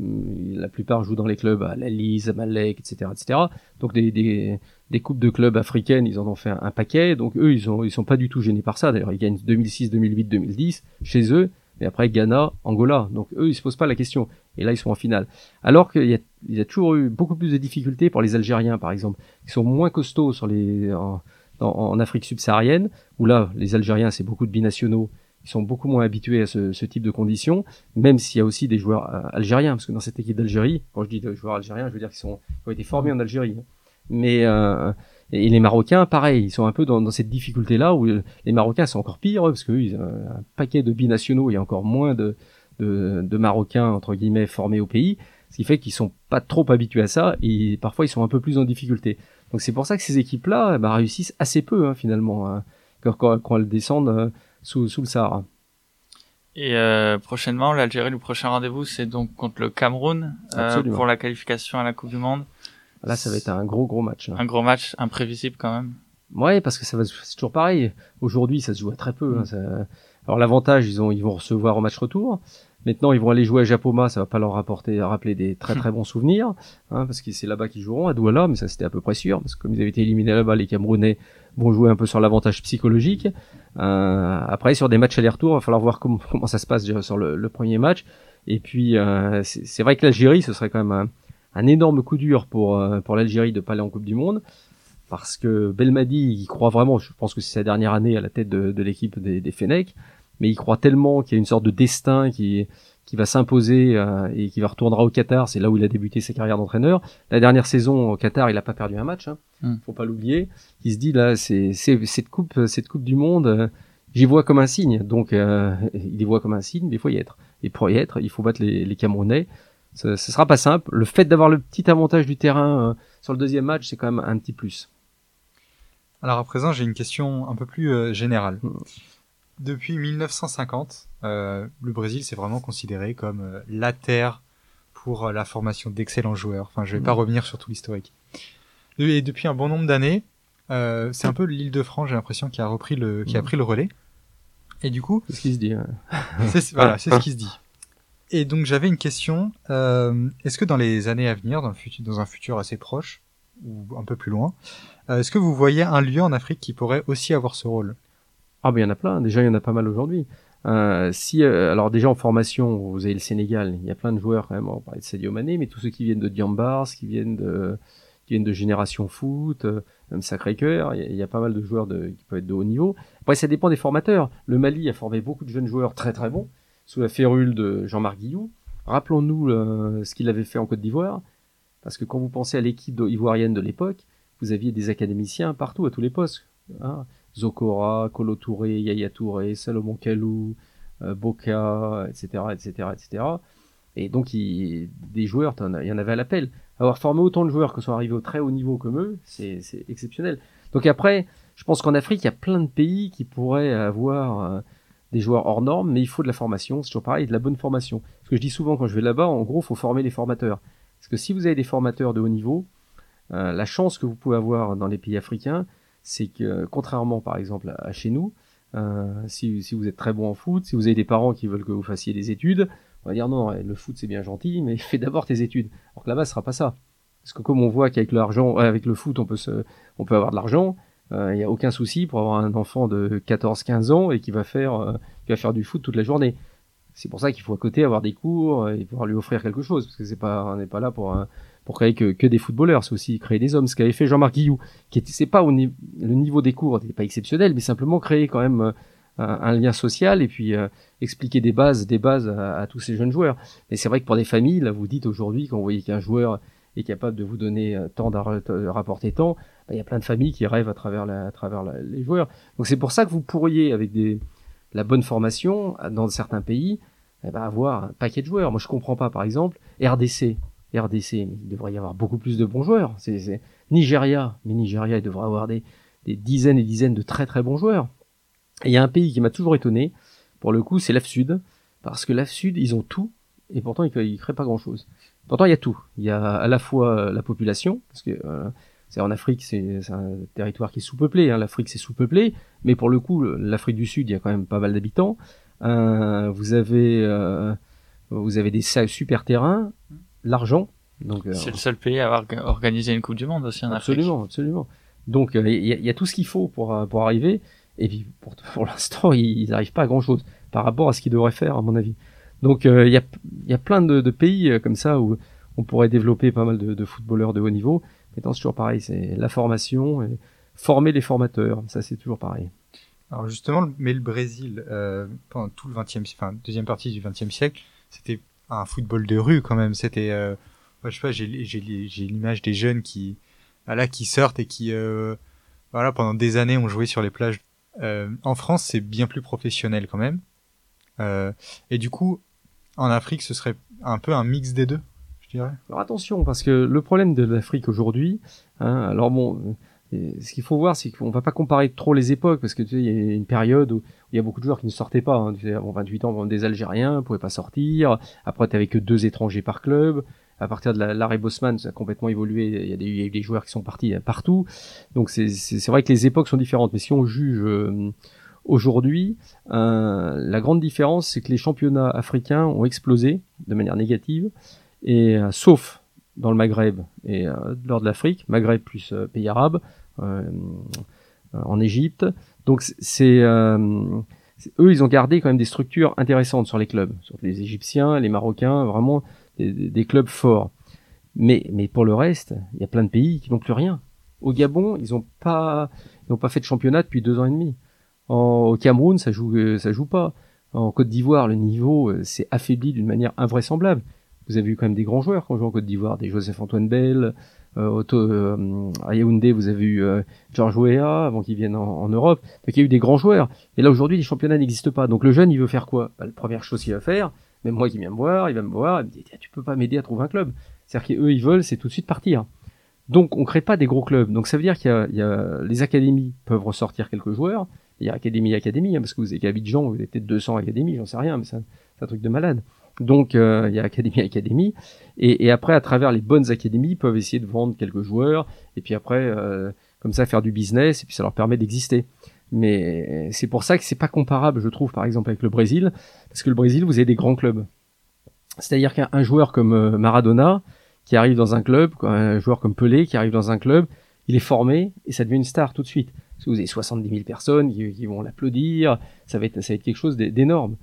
Hum, la plupart jouent dans les clubs à Lali, Zamalek, etc., etc. Donc des, des, des coupes de clubs africaines, ils en ont fait un, paquet. Donc eux, ils ont, ils sont pas du tout gênés par ça. D'ailleurs, ils gagnent 2006, 2008, 2010 chez eux. Mais après Ghana, Angola. Donc eux, ils se posent pas la question. Et là, ils sont en finale. Alors qu'il y a, il y a toujours eu beaucoup plus de difficultés pour les Algériens, par exemple, qui sont moins costauds sur les, en, en Afrique subsaharienne, où là, les Algériens, c'est beaucoup de binationaux ils sont beaucoup moins habitués à ce, ce type de conditions, même s'il y a aussi des joueurs euh, algériens, parce que dans cette équipe d'Algérie, quand je dis de joueurs algériens, je veux dire qu'ils sont, ont été formés en Algérie. Hein. Mais euh, et les Marocains, pareil, ils sont un peu dans, dans cette difficulté-là où les Marocains sont encore pires, parce qu'ils ont un paquet de binationaux, a encore moins de, de, de Marocains entre guillemets formés au pays, ce qui fait qu'ils sont pas trop habitués à ça et parfois ils sont un peu plus en difficulté. Donc c'est pour ça que ces équipes-là bah, réussissent assez peu hein, finalement hein, quand, quand, elles descendent euh, sous, sous le Sahara. Et euh, prochainement, l'Algérie, le prochain rendez-vous, c'est donc contre le Cameroun euh, pour la qualification à la Coupe du Monde. Là, ça va être un gros gros match. Un gros match imprévisible quand même. Ouais, parce que ça va, c'est toujours pareil. Aujourd'hui, ça se joue à très peu. Hein, mm. Alors l'avantage, ils ont, ils vont recevoir au match retour, Maintenant, ils vont aller jouer à Japoma, ça va pas leur rapporter, rappeler des très très bons souvenirs, hein, parce que c'est là-bas qu'ils joueront, à Douala, mais ça c'était à peu près sûr, parce que comme ils avaient été éliminés là-bas, les Camerounais vont jouer un peu sur l'avantage psychologique. Euh, après, sur des matchs aller-retour, il va falloir voir comment, comment ça se passe sur le, le premier match. Et puis, euh, c'est vrai que l'Algérie, ce serait quand même un, un énorme coup dur pour, euh, pour l'Algérie de pas aller en Coupe du Monde parce que Belmadi, il croit vraiment, je pense que c'est sa dernière année à la tête de, de l'équipe des, des Fenech, mais il croit tellement qu'il y a une sorte de destin qui, qui va s'imposer euh, et qui va retournera au Qatar. C'est là où il a débuté sa carrière d'entraîneur. La dernière saison au Qatar, il n'a pas perdu un match. Hein. Mm. Faut pas l'oublier. Il se dit là, c'est cette coupe, cette coupe du monde, euh, j'y vois comme un signe. Donc euh, il y voit comme un signe, mais il faut y être. Et pour y être, il faut battre les, les Camerounais. Ce, ce sera pas simple. Le fait d'avoir le petit avantage du terrain euh, sur le deuxième match, c'est quand même un petit plus. Alors à présent, j'ai une question un peu plus générale. Mm. Depuis 1950, euh, le Brésil s'est vraiment considéré comme euh, la terre pour euh, la formation d'excellents joueurs. Enfin, je vais pas mm. revenir sur tout l'historique. Et depuis un bon nombre d'années, euh, c'est un peu l'île de France, j'ai l'impression, qui a repris le, qui a mm. pris le relais. Et du coup, c'est ce qui se dit. c'est, voilà, c'est ce qui se dit. Et donc j'avais une question. Euh, est-ce que dans les années à venir, dans, le futur, dans un futur assez proche ou un peu plus loin, est-ce que vous voyez un lieu en Afrique qui pourrait aussi avoir ce rôle? Ah ben il y en a plein, déjà il y en a pas mal aujourd'hui. Euh, si euh, alors déjà en formation, vous avez le Sénégal, il y a plein de joueurs quand même, on parlait de Sadio Mané, mais tous ceux qui viennent de Diambars, qui viennent de qui viennent de Génération Foot, euh, même Sacré-Cœur, il, y, a pas mal de joueurs de, qui peuvent être de haut niveau. Après ça dépend des formateurs. Le Mali a formé beaucoup de jeunes joueurs très très bons sous la férule de Jean-Marc Guillou. Rappelons-nous ce qu'il avait fait en Côte d'Ivoire, parce que quand vous pensez à l'équipe ivoirienne de l'époque, vous aviez des académiciens partout à tous les postes. Hein. Zokora, Kolo Touré, Yaya Touré, Salomon Kalou, euh, Boka, etc., etc., etc. Et donc, des joueurs, il y en avait à l'appel. Avoir formé autant de joueurs que sont arrivés au très haut niveau comme eux, c'est exceptionnel. Donc après, je pense qu'en Afrique, il y a plein de pays qui pourraient avoir euh, des joueurs hors normes, mais il faut de la formation, c'est toujours pareil, de la bonne formation. Ce que je dis souvent quand je vais là-bas, en gros, il faut former les formateurs. Parce que si vous avez des formateurs de haut niveau, euh, la chance que vous pouvez avoir dans les pays africains, c'est que contrairement par exemple à, chez nous, euh, si, si, vous êtes très bon en foot, si vous avez des parents qui veulent que vous fassiez des études, on va dire non, le foot c'est bien gentil, mais fais d'abord tes études. Alors que là-bas, ce sera pas ça. Parce que comme on voit qu'avec l'argent, avec le foot, on peut se, on peut avoir de l'argent, il euh, n'y a aucun souci pour avoir un enfant de 14-15 ans et qui va faire, euh, qui va faire du foot toute la journée. C'est pour ça qu'il faut à côté avoir des cours et pouvoir lui offrir quelque chose, parce que c'est pas, on n'est pas là pour pour créer que, que des footballeurs, c'est aussi créer des hommes. Ce qu'avait fait Jean-Marc Guillou, qui était, c'est pas au le niveau des cours n'était pas exceptionnel, mais simplement créer quand même euh, un, lien social et puis euh, expliquer des bases, des bases à, tous ces jeunes joueurs. Mais c'est vrai que pour des familles, là, vous dites aujourd'hui quand vous voyez qu'un joueur est capable de vous donner euh, tant de rapporter tant, bah, il y a plein de familles qui rêvent à travers, la, à travers les joueurs. Donc c'est pour ça que vous pourriez, avec des, la bonne formation dans certains pays, eh ben, avoir un paquet de joueurs. Moi, je comprends pas, par exemple, RDC. RDC, il devrait y avoir beaucoup plus de bons joueurs. C'est Nigeria, mais Nigeria, il devrait avoir des, dizaines et dizaines de très très bons joueurs. Et il y a un pays qui m'a toujours étonné, pour le coup, c'est l'AF-Sud, parce que l'AF-Sud, ils ont tout, et pourtant, ils ne créent pas grand-chose. Pourtant, il y a tout. Il y a à la fois la population, parce que euh, c'est en Afrique, c'est un territoire qui est sous-peuplé. Hein. L'Afrique, c'est sous-peuplé, mais pour le coup, l'Afrique du Sud, il y a quand même pas mal d'habitants. Euh, vous avez euh, vous avez des super terrains, l'argent. Donc, euh, c'est le seul pays à avoir organisé une Coupe du Monde aussi en absolument, Afrique. Absolument, Donc euh, il y, a tout ce qu'il faut pour, euh, pour arriver. Et puis pour, pour l'instant, ils n'arrivent pas à grand chose par rapport à ce qu'ils devraient faire, à mon avis. Donc il y, a, y a plein de, de, pays comme ça où on pourrait développer pas mal de, de footballeurs de haut niveau. Mais c'est toujours pareil, c'est la formation et former les formateurs. Ça, c'est toujours pareil. Alors justement, mais le Brésil, euh, pendant tout le 20e, enfin deuxième partie du 20e siècle, c'était un football de rue quand même. C'était, euh, je sais pas, j'ai, l'image des jeunes qui, voilà, qui sortent et qui, euh, voilà, pendant des années ont joué sur les plages. Euh, en France, c'est bien plus professionnel quand même. Euh, et du coup, en Afrique, ce serait un peu un mix des deux, je dirais. Alors attention, parce que le problème de l'Afrique aujourd'hui, hein, alors bon, ce qu'il faut voir, c'est qu'on va pas comparer trop les époques, parce que tu sais, il y a une période où il y a beaucoup de joueurs qui ne sortaient pas. Hein. Tu sais, 28 ans, des Algériens, pouvaient pas sortir. Après, tu que deux étrangers par club. À partir de l'arrêt Bosman, ça a complètement évolué. Il y a des, des joueurs qui sont partis partout. Donc c'est vrai que les époques sont différentes. Mais si on juge euh, Aujourd'hui, euh, la grande différence, c'est que les championnats africains ont explosé de manière négative, et euh, sauf dans le Maghreb et euh, lors de l'Afrique, Maghreb plus euh, pays arabes, en Égypte. Donc c'est eux, ils ont gardé quand même des structures intéressantes sur les clubs, sur les Égyptiens, les Marocains, vraiment des, clubs forts. Mais, mais pour le reste, il y a plein de pays qui n'ont plus rien. Au Gabon, ils n'ont pas, fait de championnat depuis deux ans et demi. Au Cameroun, ça joue, euh, ça joue pas. En Côte d'Ivoire, le niveau euh, s'est affaibli d'une manière invraisemblable. Vous avez eu quand même des grands joueurs quand on joue en Côte d'Ivoire, des Joseph Antoine Bell, euh, euh, à Yaoundé, vous avez eu euh, George Weah avant qu'il vienne en, Europe. Donc il y a eu des grands joueurs. Et là aujourd'hui, les championnats n'existent pas. Donc le jeune, il veut faire quoi? Bah, La première chose qu'il va faire, même moi qui viens me voir, il va me voir, il me dit tu peux pas m'aider à trouver un club. C'est-à-dire qu'eux, ils veulent, c'est tout de suite partir. Donc on crée pas des gros clubs. Donc ça veut dire qu'il y, a, les académies peuvent ressortir quelques joueurs. Il y a académie, académie, hein, parce que vous êtes Abidjan, vous avez peut-être 200 académies, j'en sais rien, mais c'est un truc de malade. Donc euh, il y a académie, académie, et, et, après à travers les bonnes académies, ils peuvent essayer de vendre quelques joueurs, et puis après euh, comme ça faire du business, et puis ça leur permet d'exister. Mais c'est pour ça que c'est pas comparable, je trouve, par exemple avec le Brésil, parce que le Brésil, vous avez des grands clubs. C'est-à-dire qu'un joueur comme euh, Maradona, qui arrive dans un club, un joueur comme Pelé qui arrive dans un club, il est formé et ça devient une star tout de suite. Parce que vous avez 70 000 personnes qui, vont l'applaudir, ça va être ça va être quelque chose d'énorme.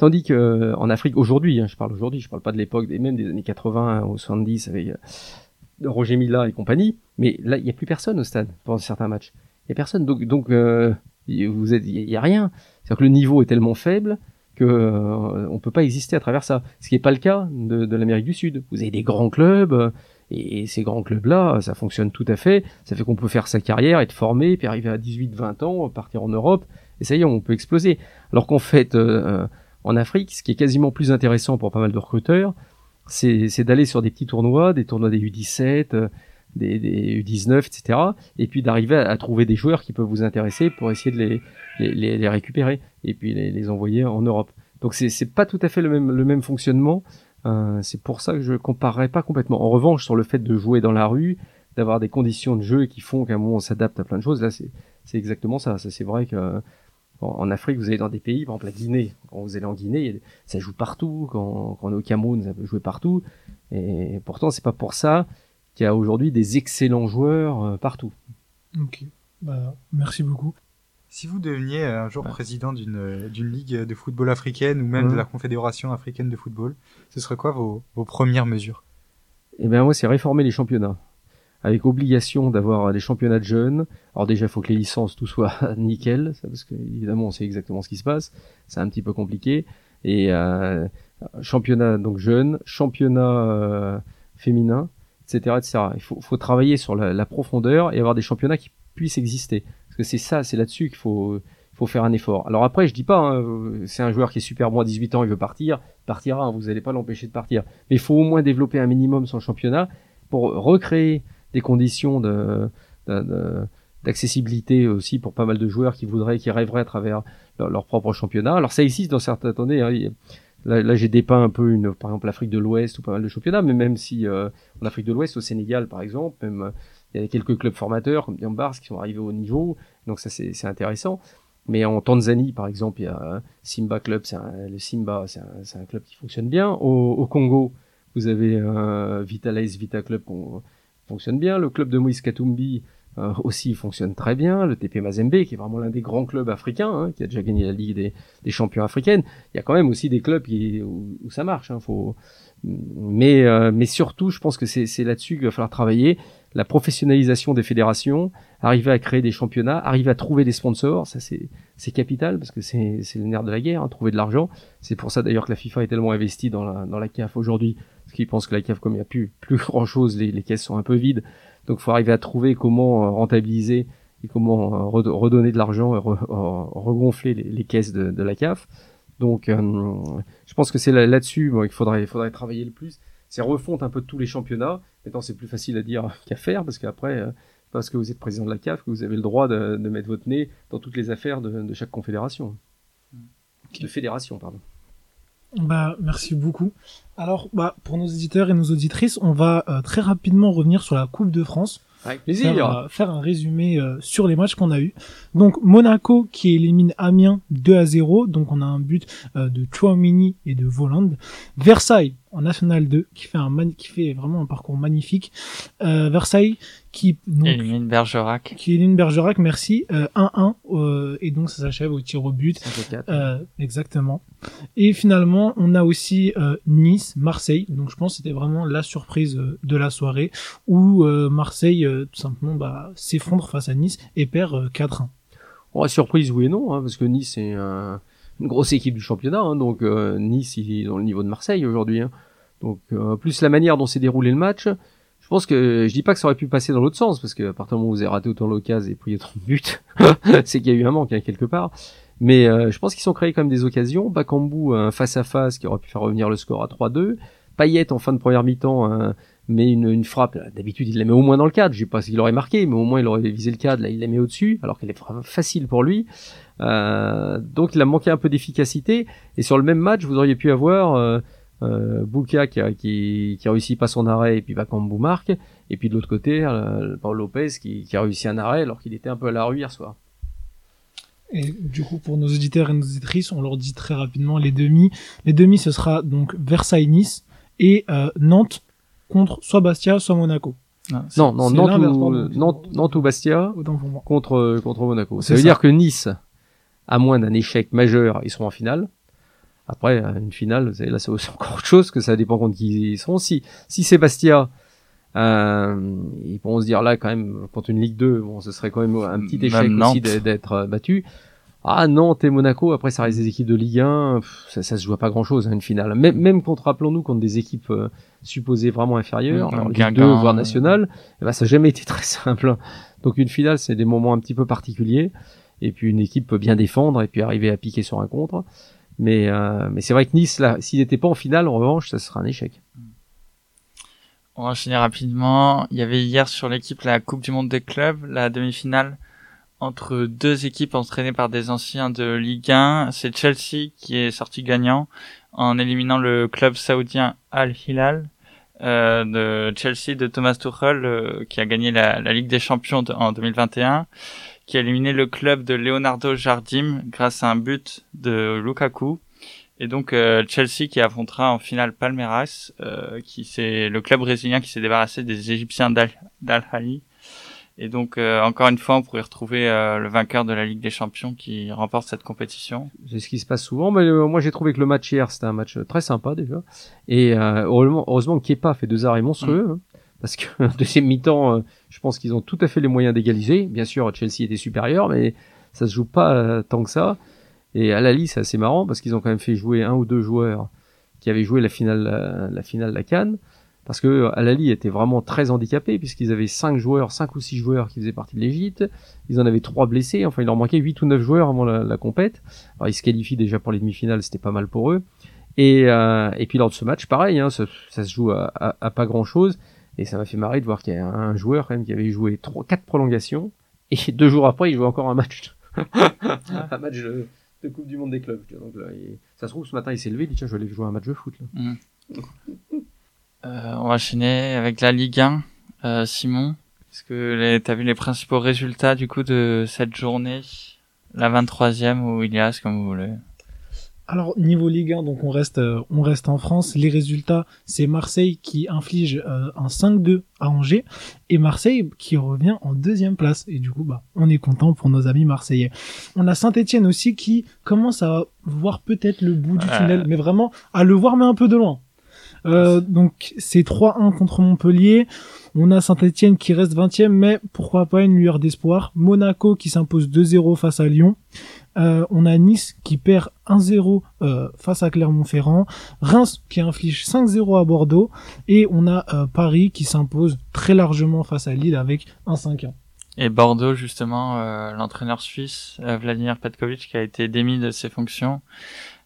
Tandis que euh, en Afrique aujourd'hui, hein, je parle aujourd'hui, je parle pas de l'époque, même des années 80 ou 70 avec euh, Roger Mila et compagnie, mais là il y a plus personne au stade pendant certains matchs. Il y a personne, donc donc euh, vous êtes, il y a rien. C'est-à-dire que le niveau est tellement faible que euh, on peut pas exister à travers ça. Ce qui n'est pas le cas de, l'Amérique du Sud. Vous avez des grands clubs et, ces grands clubs-là, ça fonctionne tout à fait. Ça fait qu'on peut faire sa carrière, être formé, puis arriver à 18-20 ans, partir en Europe, et ça y est, on peut exploser. Alors qu'en fait, en Afrique, ce qui est quasiment plus intéressant pour pas mal de recruteurs, c'est d'aller sur des petits tournois, des tournois des U17, des, des U19, etc. Et puis d'arriver à, trouver des joueurs qui peuvent vous intéresser pour essayer de les, les, les récupérer et puis les, les, envoyer en Europe. Donc c'est pas tout à fait le même, le même fonctionnement. Euh, c'est pour ça que je comparerais pas complètement. En revanche, sur le fait de jouer dans la rue, d'avoir des conditions de jeu qui font qu'à un moment on s'adapte à plein de choses, là c'est exactement ça. ça c'est vrai que en Afrique, vous allez dans des pays, par exemple la Guinée. Quand vous allez en Guinée, ça joue partout. Quand, quand on est au Cameroun, ça peut jouer partout. Et pourtant, c'est pas pour ça qu'il y a aujourd'hui des excellents joueurs euh, partout. Ok, bah, merci beaucoup. Si vous deveniez un jour président d'une d'une ligue de football africaine ou même de la Confédération africaine de football, ce serait quoi vos, vos premières mesures? Eh bien moi c'est réformer les championnats avec obligation d'avoir des championnats de jeunes. Alors déjà, il faut que les licences tout soit nickel, parce que évidemment, on sait exactement ce qui se passe. C'est un petit peu compliqué. Et euh, championnat donc jeune, championnat euh, féminin, etc., etc. Il faut, faut travailler sur la, la, profondeur et avoir des championnats qui puissent exister que c'est ça, c'est là-dessus qu'il faut, faut faire un effort. Alors après, je dis pas, hein, c'est un joueur qui est super bon à 18 ans, il veut partir, partira, hein, vous n'allez pas l'empêcher de partir. Mais il faut au moins développer un minimum son championnat pour recréer des conditions de, d'accessibilité aussi pour pas mal de joueurs qui voudraient, qui rêveraient à travers leur, propre championnat. Alors ça existe dans certains, attendez, hein, là, j'ai dépeint un peu une, par exemple l'Afrique de l'Ouest ou pas mal de championnats, mais même si euh, en Afrique de l'Ouest, au Sénégal par exemple, même il y a quelques clubs formateurs comme Bars qui sont arrivés au niveau, donc ça c'est intéressant. Mais en Tanzanie, par exemple, il y a Simba Club, c'est le Simba, c'est un, un, club qui fonctionne bien. Au, Congo, vous avez un Vitalize Vita Club qui fonctionne bien. Le club de Moïse Katumbi euh, aussi fonctionne très bien. Le TP Mazembe, qui est vraiment l'un des grands clubs africains, hein, qui a déjà gagné la Ligue des, des, champions africaines. Il y a quand même aussi des clubs où ça marche. Hein, faut... Mais, euh, mais surtout, je pense que c'est là-dessus qu'il va falloir travailler la professionnalisation des fédérations, arriver à créer des championnats, arriver à trouver des sponsors, ça c'est capital parce que c'est le nerf de la guerre, hein, trouver de l'argent. C'est pour ça d'ailleurs que la FIFA est tellement investie dans la, dans la CAF aujourd'hui, parce qu'ils pensent que la CAF, comme il n'y a plus, plus grand chose, les, les, caisses sont un peu vides, donc il faut arriver à trouver comment euh, rentabiliser et comment euh, redonner de l'argent et euh, regonfler les, les, caisses de, de, la CAF. Donc je pense que c'est là-dessus bon, qu'il faudrait, il faudrait travailler le plus c'est refonte un peu de tous les championnats. Maintenant, c'est plus facile à dire qu'à faire parce qu'après, parce que vous êtes président de la CAF, que vous avez le droit de, mettre votre nez dans toutes les affaires de, chaque confédération. De fédération, pardon. Bah, merci beaucoup. Alors, bah, pour nos éditeurs et nos auditrices, on va euh, très rapidement revenir sur la Coupe de France. Avec plaisir. Faire, un résumé sur les matchs qu'on a eu. Donc Monaco qui élimine Amiens 2 à 0. Donc on a un but de Chouamini et de Voland. Versailles en National 2 qui fait un qui fait vraiment un parcours magnifique. Versailles qui donc, élimine Bergerac. Qui élimine Bergerac, merci. 1-1 euh, et donc ça s'achève au tir au but. Euh, exactement. Et finalement, on a aussi euh, Nice, Marseille. Donc je pense que c'était vraiment la surprise euh, de la soirée où Marseille tout simplement bah, s'effondre face à Nice et perd 4-1. Oh, surprise oui et non, hein, parce que Nice est une grosse équipe du championnat. Hein, donc Nice il est dans le niveau de Marseille aujourd'hui. Hein. Donc plus la manière dont s'est déroulé le match. Je pense que je dis pas que ça aurait pu passer dans l'autre sens parce que à partir du moment où vous avez raté autant l'occasion et pris autant de buts, c'est qu'il y a eu un manque hein, quelque part. Mais euh, je pense qu'ils sont créés quand même des occasions. Bakambu un face à face qui aurait pu faire revenir le score à 3-2. Payet en fin de première mi-temps met une, une frappe. D'habitude il la met au moins dans le cadre. Je sais pas s'il aurait marqué, mais au moins il aurait visé le cadre. Là il la met au-dessus alors qu'elle est facile pour lui. Euh, donc il a manqué un peu d'efficacité. Et sur le même match vous auriez pu avoir euh, euh, Bouka qui, a, qui, qui réussit pas son arrêt et puis Bakambu marque et puis de l'autre côté euh, Paul Lopez qui, qui, a réussi un arrêt alors qu'il était un peu à la rue hier soir. Et du coup, pour nos auditeurs et nos auditrices, on leur dit très rapidement les demi. Les demi, ce sera donc Versailles-Nice et euh, Nantes contre soit Bastia, soit Monaco. Ah, non, non, Nantes ou, Nantes, Nantes ou Bastia contre, contre Monaco. Ça veut dire que Nice, à moins d'un échec majeur, ils seront en finale. Après, une finale, là, c'est encore autre chose, que ça dépend contre qui ils seront. Si, si c'est Bastia, euh, ils pourront se dire là, quand même, contre une Ligue 2, bon, ce serait quand même un petit échec aussi d'être euh, battu. Ah, Nantes et Monaco, après, ça reste des équipes de Ligue 1, ça, ça se joue pas grand chose, hein, une finale. Même, même contre, rappelons-nous, contre des équipes euh, supposées vraiment inférieures, mmh, Ligue 2, voire nationale, eh ben, ça n'a jamais été très simple. Hein. Donc une finale, c'est des moments un petit peu particuliers. Et puis une équipe peut bien défendre et puis arriver à piquer sur un contre. Mais, euh, mais c'est vrai que Nice, s'il n'était pas en finale, en revanche, ça sera un échec. On va enchaîner rapidement. Il y avait hier sur l'équipe la Coupe du Monde des clubs, la demi-finale entre deux équipes entraînées par des anciens de Ligue 1. C'est Chelsea qui est sorti gagnant en éliminant le club saoudien Al Hilal euh, de Chelsea de Thomas Tuchel euh, qui a gagné la Ligue des Champions en 2021 qui a éliminé le club de Leonardo Jardim grâce à un but de Lukaku. Et donc euh, Chelsea qui affrontera en finale Palmeiras, euh, qui c'est le club brésilien qui s'est débarrassé des Égyptiens d'Al-Hali. Et donc euh, encore une fois, on pourrait retrouver le vainqueur de la Ligue des Champions qui remporte cette compétition. C'est ce qui se passe souvent. Mais moi j'ai trouvé que le match hier c'était un match très sympa déjà. Et heureusement, heureusement Kepa fait deux arrêts monstrueux. Mm. Hein parce que deuxième mi-temps, euh, je pense qu'ils ont tout à fait les moyens d'égaliser. Bien sûr, Chelsea était supérieur, mais ça se joue pas euh, tant que ça. Et à la liste, c'est assez marrant parce qu'ils ont quand même fait jouer un ou deux joueurs qui avaient joué la finale, euh, la, finale de la Cannes. Parce que Alali était vraiment très handicapé puisqu'ils avaient cinq joueurs, cinq ou six joueurs qui faisaient partie de l'Égypte. Ils en avaient trois blessés. Enfin, il leur manquait huit ou neuf joueurs avant la, compète. Alors, ils se qualifient déjà pour les demi-finales, c'était pas mal pour eux. Et, puis lors de ce match, pareil, hein, ça, se joue à, à pas grand-chose. Et ça m'a fait marrer de voir qu'il y a un joueur quand même qui avait joué trois, quatre prolongations et deux jours après il jouait encore un match, un match de, Coupe du Monde des clubs. Donc là, ça se trouve ce matin il s'est levé, il dit tiens je vais aller jouer un match de foot. Là. Mmh. Euh, on va enchaîner avec la Ligue 1. Euh, Simon, est-ce que tu as vu les principaux résultats du coup de cette journée, la 23e ou Ilias comme vous voulez alors niveau Ligue 1, donc on reste, euh, on reste en France. Les résultats, c'est Marseille qui inflige euh, un 5-2 à Angers et Marseille qui revient en deuxième place. Et du coup, bah, on est content pour nos amis marseillais. On a Saint-Etienne aussi qui commence à voir peut-être le bout du tunnel, mais vraiment à le voir mais un peu de loin. Euh, donc c'est 3-1 contre Montpellier. On a Saint-Etienne qui reste 20 e mais pourquoi pas une lueur d'espoir. Monaco qui s'impose 2-0 face à Lyon. Euh, on a Nice qui perd 1-0 euh, face à Clermont-Ferrand, Reims qui inflige 5-0 à Bordeaux, et on a euh, Paris qui s'impose très largement face à Lille avec 1-5-1. Et Bordeaux, justement, l'entraîneur suisse, Vladimir Petkovic, qui a été démis de ses fonctions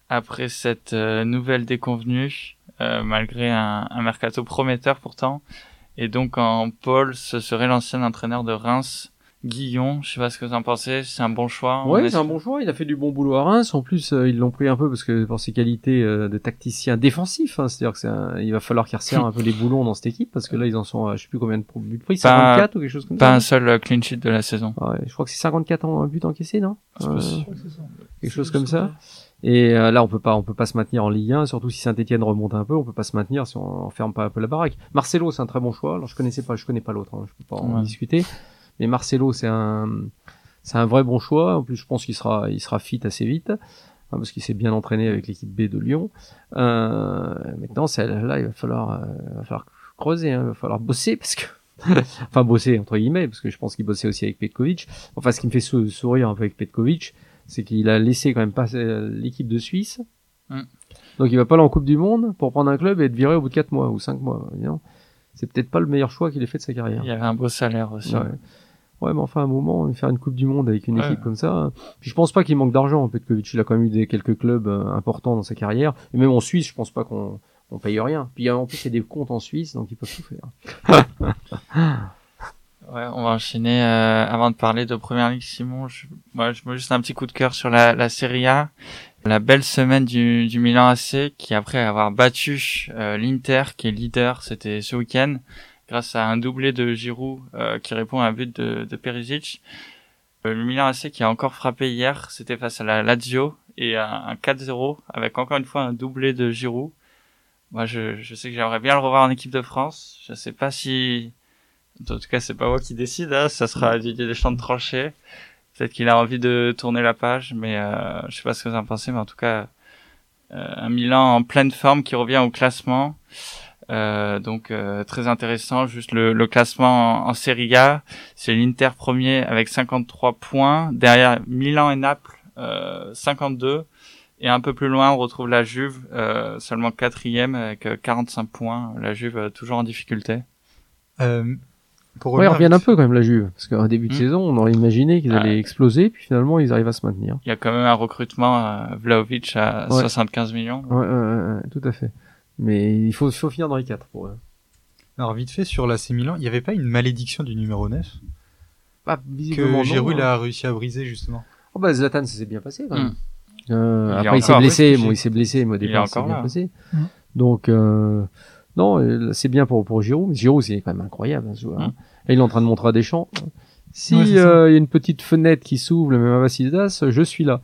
après cette nouvelle déconvenue, malgré un, mercato prometteur pourtant. Et donc en Paul, ce serait l'ancien entraîneur de Reims Guillon, je sais pas ce que vous en pensez, c'est un bon choix. Ouais, c'est un bon choix. Il a fait du bon boulot à Reims. En plus, euh, ils l'ont pris un peu parce que pour ses qualités euh, de tacticien défensif, hein, c'est-à-dire que c'est il va falloir qu'il resserre un peu les boulons dans cette équipe parce que là, ils en sont, à, je sais plus combien de buts pris, 54 ou quelque chose comme ça. Pas un seul euh, clean sheet de la saison. Ouais, je crois que c'est 54 en buts encaissés, non? Euh, Quelque chose comme ça. Et là, on peut pas, on peut pas se maintenir en Ligue 1, surtout si Saint-Etienne remonte un peu, on peut pas se maintenir si on, ferme pas un peu la baraque. Marcelo, c'est un très bon choix. Alors, je connaissais pas, je connais pas l'autre, hein, je peux pas en discuter. Mais Marcelo, c'est un, c'est un vrai bon choix. En plus, je pense qu'il sera, il sera fit assez vite hein, parce qu'il s'est bien entraîné avec l'équipe B de Lyon. Euh, maintenant, là, il va falloir, euh, va falloir creuser, hein, il va falloir bosser parce que, enfin bosser entre guillemets, parce que je pense qu'il bossait aussi avec Petkovic. Enfin, ce qui me fait sourire un peu avec Petkovic, c'est qu'il a laissé quand même passer l'équipe de Suisse. Mm. Donc, il va pas aller en Coupe du Monde pour prendre un club et être viré au bout de 4 mois ou 5 mois. C'est peut-être pas le meilleur choix qu'il ait fait de sa carrière. Il y avait un beau salaire aussi. Ouais, mais enfin, à un moment, faire une Coupe du Monde avec une équipe comme ça. Puis je pense pas qu'il manque d'argent, Petkovic. Il a quand même eu des, quelques clubs euh, importants dans sa carrière. Et même en Suisse, je pense pas qu'on on paye rien. Puis en plus, il y a des comptes en Suisse, donc ils peuvent tout faire. ouais, on va enchaîner. Euh, avant de parler de Première Ligue, Simon, je, moi, je me juste un petit coup de cœur sur la, la Serie A. La belle semaine du, du Milan AC, qui après avoir battu euh, l'Inter, qui est leader, c'était ce week-end, grâce à un doublé de Giroud euh, qui répond à un but de, de Perisic. Euh, le Milan AC qui a encore frappé hier, c'était face à la Lazio et un, 4-0 avec encore une fois un doublé de Giroud. Moi, je, je sais que j'aimerais bien le revoir en équipe de France. Je sais pas si, en tout cas, c'est pas moi qui décide. Hein. Ça sera Didier Deschamps de trancher. Peut-être qu'il a envie de tourner la page, mais euh, je sais pas ce que vous en pensez, mais en tout cas, euh, un Milan en pleine forme qui revient au classement. Euh, donc euh, très intéressant, juste le, le classement en, Serie A, c'est l'Inter premier avec 53 points, derrière Milan et Naples euh, 52, et un peu plus loin on retrouve la Juve euh, seulement quatrième avec 45 points, la Juve toujours en difficulté. Pour ouais, ils reviennent un peu quand même la Juve, parce qu'en début de hmm. saison, on aurait imaginé qu'ils allaient exploser, puis finalement ils arrivent à se maintenir. Il y a quand même un recrutement à Vlaovic à 75 millions. Ouais, ouais, tout à fait. Mais il faut, faut finir dans les 4 pour eux. Alors vite fait sur l'AC Milan, il n'y avait pas une malédiction du numéro 9 Pas Que Giroud a réussi à briser justement. Oh bah Zlatan ça s'est bien passé quand même. Hmm. Euh, après il s'est blessé, bon il s'est blessé, mais au départ c'est bien passé. Hmm. Donc euh, non, euh, c'est bien pour pour Giroud, mais Giroud c'est quand même incroyable hein, ce joueur. Hein. Hmm. Et il est en train de montrer à Deschamps. Si euh, il y a une petite fenêtre qui s'ouvre, même à Vassilidas, je suis là.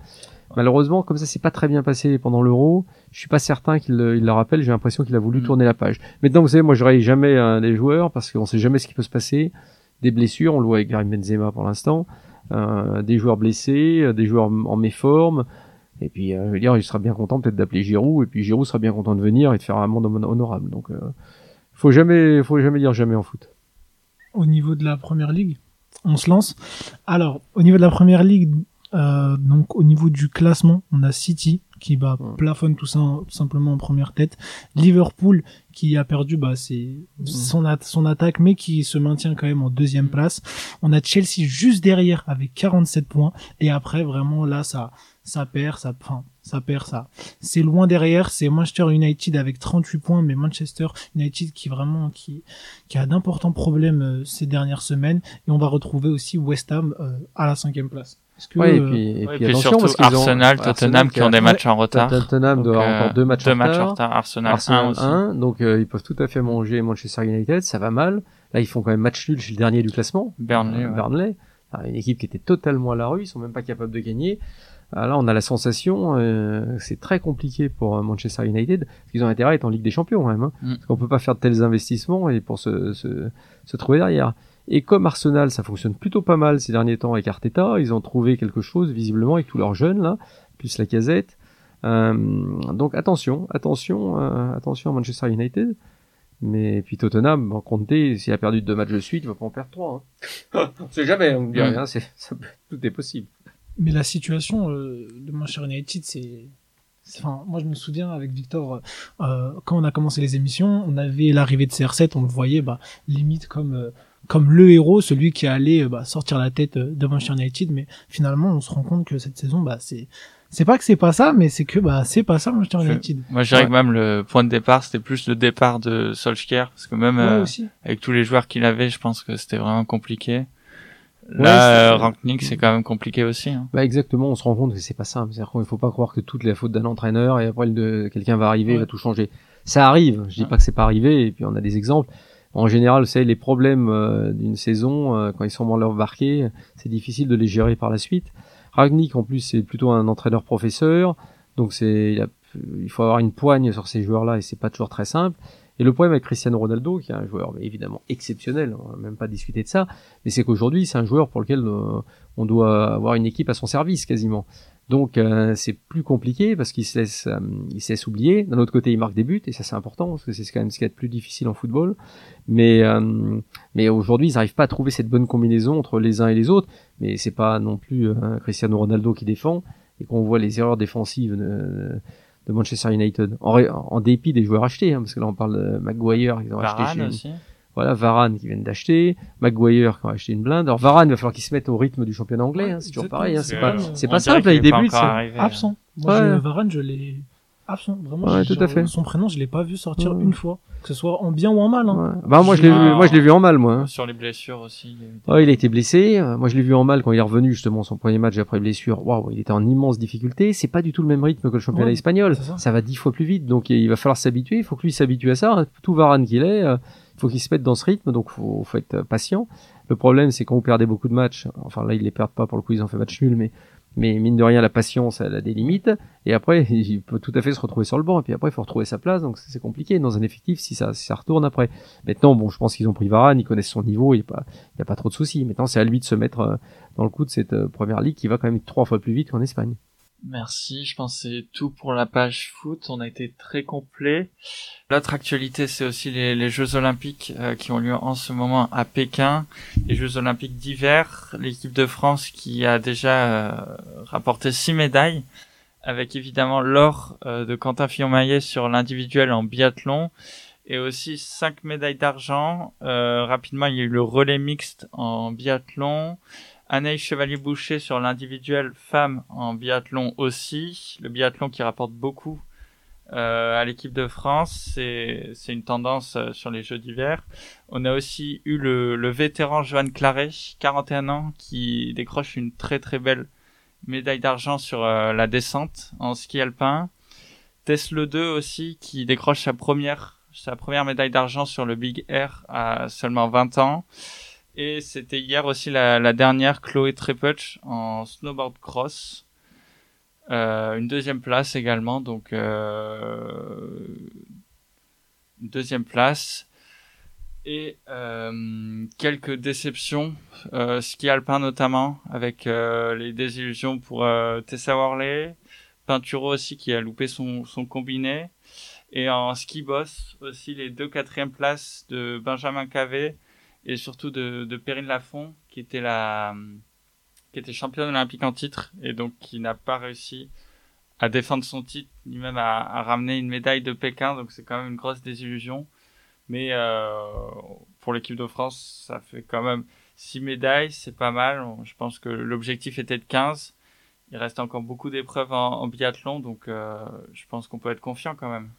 Malheureusement, comme ça s'est pas très bien passé pendant l'Euro, je suis pas certain qu'il le rappelle. J'ai l'impression qu'il a voulu mm. tourner la page. Maintenant, vous savez, moi, je raille jamais un des joueurs parce qu'on sait jamais ce qui peut se passer. Des blessures, on le voit avec Karim Benzema pour l'instant, euh, des joueurs blessés, euh, des joueurs en méforme. Et puis, euh, je veux dire, il sera bien content peut-être d'appeler Giroud, et puis Giroud sera bien content de venir et de faire un monde honorable. Donc, euh, faut jamais, faut jamais dire jamais en foot. Au niveau de la première ligue, on se lance. Alors, au niveau de la première ligue, euh, donc au niveau du classement, on a City qui bah, plafonne tout, ça, tout simplement en première tête. Liverpool qui a perdu bah, c'est son, son attaque mais qui se maintient quand même en deuxième place. On a Chelsea juste derrière avec 47 points et après vraiment là ça ça perd, ça enfin, ça perd ça. C'est loin derrière, c'est Manchester United avec 38 points mais Manchester United qui vraiment qui qui a d'importants problèmes euh, ces dernières semaines et on va retrouver aussi West Ham euh, à la cinquième place. Ouais, et puis, et puis, attention, surtout parce Arsenal, ont... Tottenham qui ont des matchs en retard. Tottenham doit avoir encore deux matchs, deux en, matchs retard. en retard. Arsenal, Arsenal 1 aussi. 1, donc euh, ils peuvent tout à fait manger Manchester United, ça va mal. Là, ils font quand même match nul chez le dernier du classement. Burnley. Euh, Burnley. une équipe qui était totalement à la rue, ils sont même pas capables de gagner. Alors là, on a la sensation, euh, c'est très compliqué pour euh, Manchester United, parce qu'ils ont intérêt à être en Ligue des Champions quand même. Hein, mm. Parce qu'on peut pas faire de tels investissements et pour se, se, se trouver derrière. Et comme Arsenal, ça fonctionne plutôt pas mal ces derniers temps avec Arteta, ils ont trouvé quelque chose visiblement avec tous leurs jeunes là, plus la casette. Euh, donc attention, attention, euh, attention à Manchester United. Mais puis Tottenham, bon, Conte, s'il a perdu deux matchs de suite, il va pas en perdre trois. Hein. on sait jamais, on dit rien, c'est, tout est possible. Mais la situation euh, de Manchester United, c'est Enfin, moi je me souviens avec Victor euh, quand on a commencé les émissions, on avait l'arrivée de CR7, on le voyait bah, limite comme euh, comme le héros, celui qui allait bah, sortir la tête euh, de Manchester United, mais finalement on se rend compte que cette saison, bah c'est c'est pas que c'est pas ça, mais c'est que bah c'est pas ça Manchester United. Moi je dirais que même le point de départ, c'était plus le départ de Solskjaer, parce que même euh, avec tous les joueurs qu'il avait, je pense que c'était vraiment compliqué. Là, ouais, c'est quand même compliqué aussi. Hein. Bah exactement, on se rend compte que c'est pas simple. C'est-à-dire qu'il faut pas croire que toute la faute d'un entraîneur et après quelqu'un va arriver, et va tout changer. Ça arrive. Je dis pas que c'est pas arrivé. Et puis on a des exemples. En général, vous savez, les problèmes euh, d'une saison, euh, quand ils sont mal embarqués, c'est difficile de les gérer par la suite. Ragnick, en plus, c'est plutôt un entraîneur professeur, donc c'est il, il, faut avoir une poigne sur ces joueurs-là et c'est pas toujours très simple. Et le problème avec Cristiano Ronaldo, qui est un joueur évidemment exceptionnel, on va même pas discuter de ça, mais c'est qu'aujourd'hui c'est un joueur pour lequel euh, on doit avoir une équipe à son service quasiment. Donc euh, c'est plus compliqué parce qu'il se laisse, euh, il se laisse oublier. D'un autre côté, il marque des buts et ça c'est important parce que c'est quand même ce qui est le plus difficile en football. Mais mais aujourd'hui, ils n'arrivent pas à trouver cette bonne combinaison entre les uns et les autres. Mais c'est pas non plus Cristiano Ronaldo qui défend et qu'on voit les erreurs défensives de Manchester United, en, dépit des joueurs achetés, hein, parce que là on parle de Maguire, ils ont acheté aussi. Voilà, Varane qui viennent d'acheter, Maguire qui a acheté une blinde. Alors Varane, il va falloir qu'il se mette au rythme du championnat anglais, hein, c'est toujours pareil, hein, c'est pas, c'est pas simple, il débute. Absent. Moi, Varane, je l'ai absent. Vraiment, ouais, tout à fait. son prénom, je l'ai pas vu sortir une fois que ce soit en bien ou en mal. Hein. Bah moi je l'ai vu, moi je l'ai vu en mal moi. Hein. Sur les blessures aussi. Il a été, il a été blessé. Moi je l'ai vu en mal quand il est revenu justement son premier match après blessure. Waouh, il était en immense difficulté. C'est pas du tout le même rythme que le championnat espagnol. Ça. va dix fois plus vite, donc il va falloir s'habituer. Il faut que lui s'habitue à ça. Tout Varane qu'il est, euh, faut qu'il se mette dans ce rythme. Donc faut, faut être patient. Le problème c'est quand vous perdez beaucoup de matchs. Enfin là ils les perdent pas pour le coup ils ont fait match nul, mais mais mine de rien, la patience, elle a des limites. Et après, il peut tout à fait se retrouver sur le banc. Et puis après, il faut retrouver sa place. Donc c'est compliqué dans un effectif si ça, retourne après. Maintenant, bon, je pense qu'ils ont pris Varane, ils connaissent son niveau, il n'y a, pas, il a pas trop de soucis. Maintenant, c'est à lui de se mettre euh, dans le coup de cette euh, première ligue qui va quand même trois fois plus vite qu'en Espagne. Merci, je pense que c'est tout pour la page foot. On a été très complet. L'autre actualité, c'est aussi les, les, Jeux Olympiques euh, qui ont lieu en ce moment à Pékin. Les Jeux Olympiques d'hiver. L'équipe de France qui a déjà euh, rapporté six médailles, avec évidemment l'or euh, de Quentin Fillon-Maillet sur l'individuel en biathlon et aussi cinq médailles d'argent. rapidement, il y a eu le relais mixte en biathlon. Anaïs Chevalier-Boucher sur l'individuel femme en biathlon aussi. Le biathlon qui rapporte beaucoup euh, à l'équipe de France, c'est une tendance euh, sur les Jeux d'hiver. On a aussi eu le, le vétéran Johan Claret, 41 ans, qui décroche une très très belle médaille d'argent sur euh, la descente en ski alpin. Tesla 2 aussi, qui décroche sa première sa première médaille d'argent sur le Big Air à seulement 20 ans. Et c'était hier aussi la, dernière, Chloé Trepuch en snowboard cross. Euh, une deuxième place également, donc euh, une deuxième place. Et euh, quelques déceptions, ski alpin notamment, avec les désillusions pour Tessa Worley, Pinturo aussi qui a loupé son, combiné, et en ski boss aussi les deux quatrièmes places de Benjamin Cavé et surtout de, de Perrine Lafont, qui était la, qui était championne olympique en titre et donc qui n'a pas réussi à défendre son titre ni même à, ramener une médaille de Pékin. Donc c'est quand même une grosse désillusion. Mais euh, pour l'équipe de France, ça fait quand même 6 médailles, c'est pas mal. Je pense que l'objectif était de 15. Il reste encore beaucoup d'épreuves en, en, biathlon, donc euh, je pense qu'on peut être confiant quand même.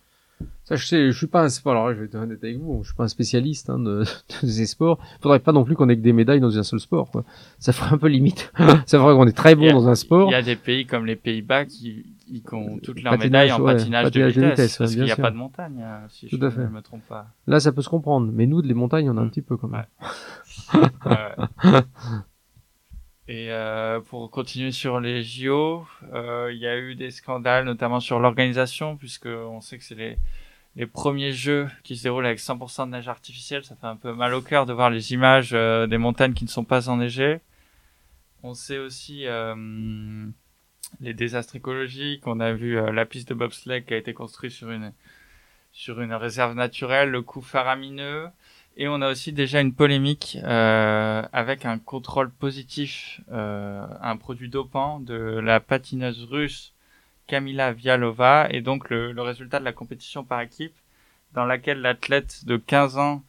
Ça, je sais, je suis pas un sport, alors je vais être honnête avec vous, je suis pas un spécialiste hein, de, de, ces sports. Faudrait pas non plus qu'on ait que des médailles dans un seul sport, quoi. Ça ferait un peu limite. ça ferait qu'on est très bon dans un sport. Il y a des pays comme les Pays-Bas qui, qui ont toutes leurs médailles en patinage, de vitesse, parce qu'il n'y a pas de montagne, euh, si Tout je ne me trompe pas. Là, ça peut se comprendre, mais nous, de les montagnes, on a un petit peu quand même. Ouais. Et euh, pour continuer sur les JO, euh, il y a eu des scandales, notamment sur l'organisation, puisque on sait que c'est les les premiers jeux qui se déroulent avec 100% de neige artificielle, ça fait un peu mal au cœur de voir les images euh, des montagnes qui ne sont pas enneigées. On sait aussi euh, les désastres écologiques. On a vu euh, la piste de bobsleigh qui a été construite sur une sur une réserve naturelle, le coût faramineux. Et on a aussi déjà une polémique avec un contrôle positif, un produit dopant de la patineuse russe Kamila Vialova et donc le, résultat de la compétition par équipe dans laquelle l'athlète de 15 ans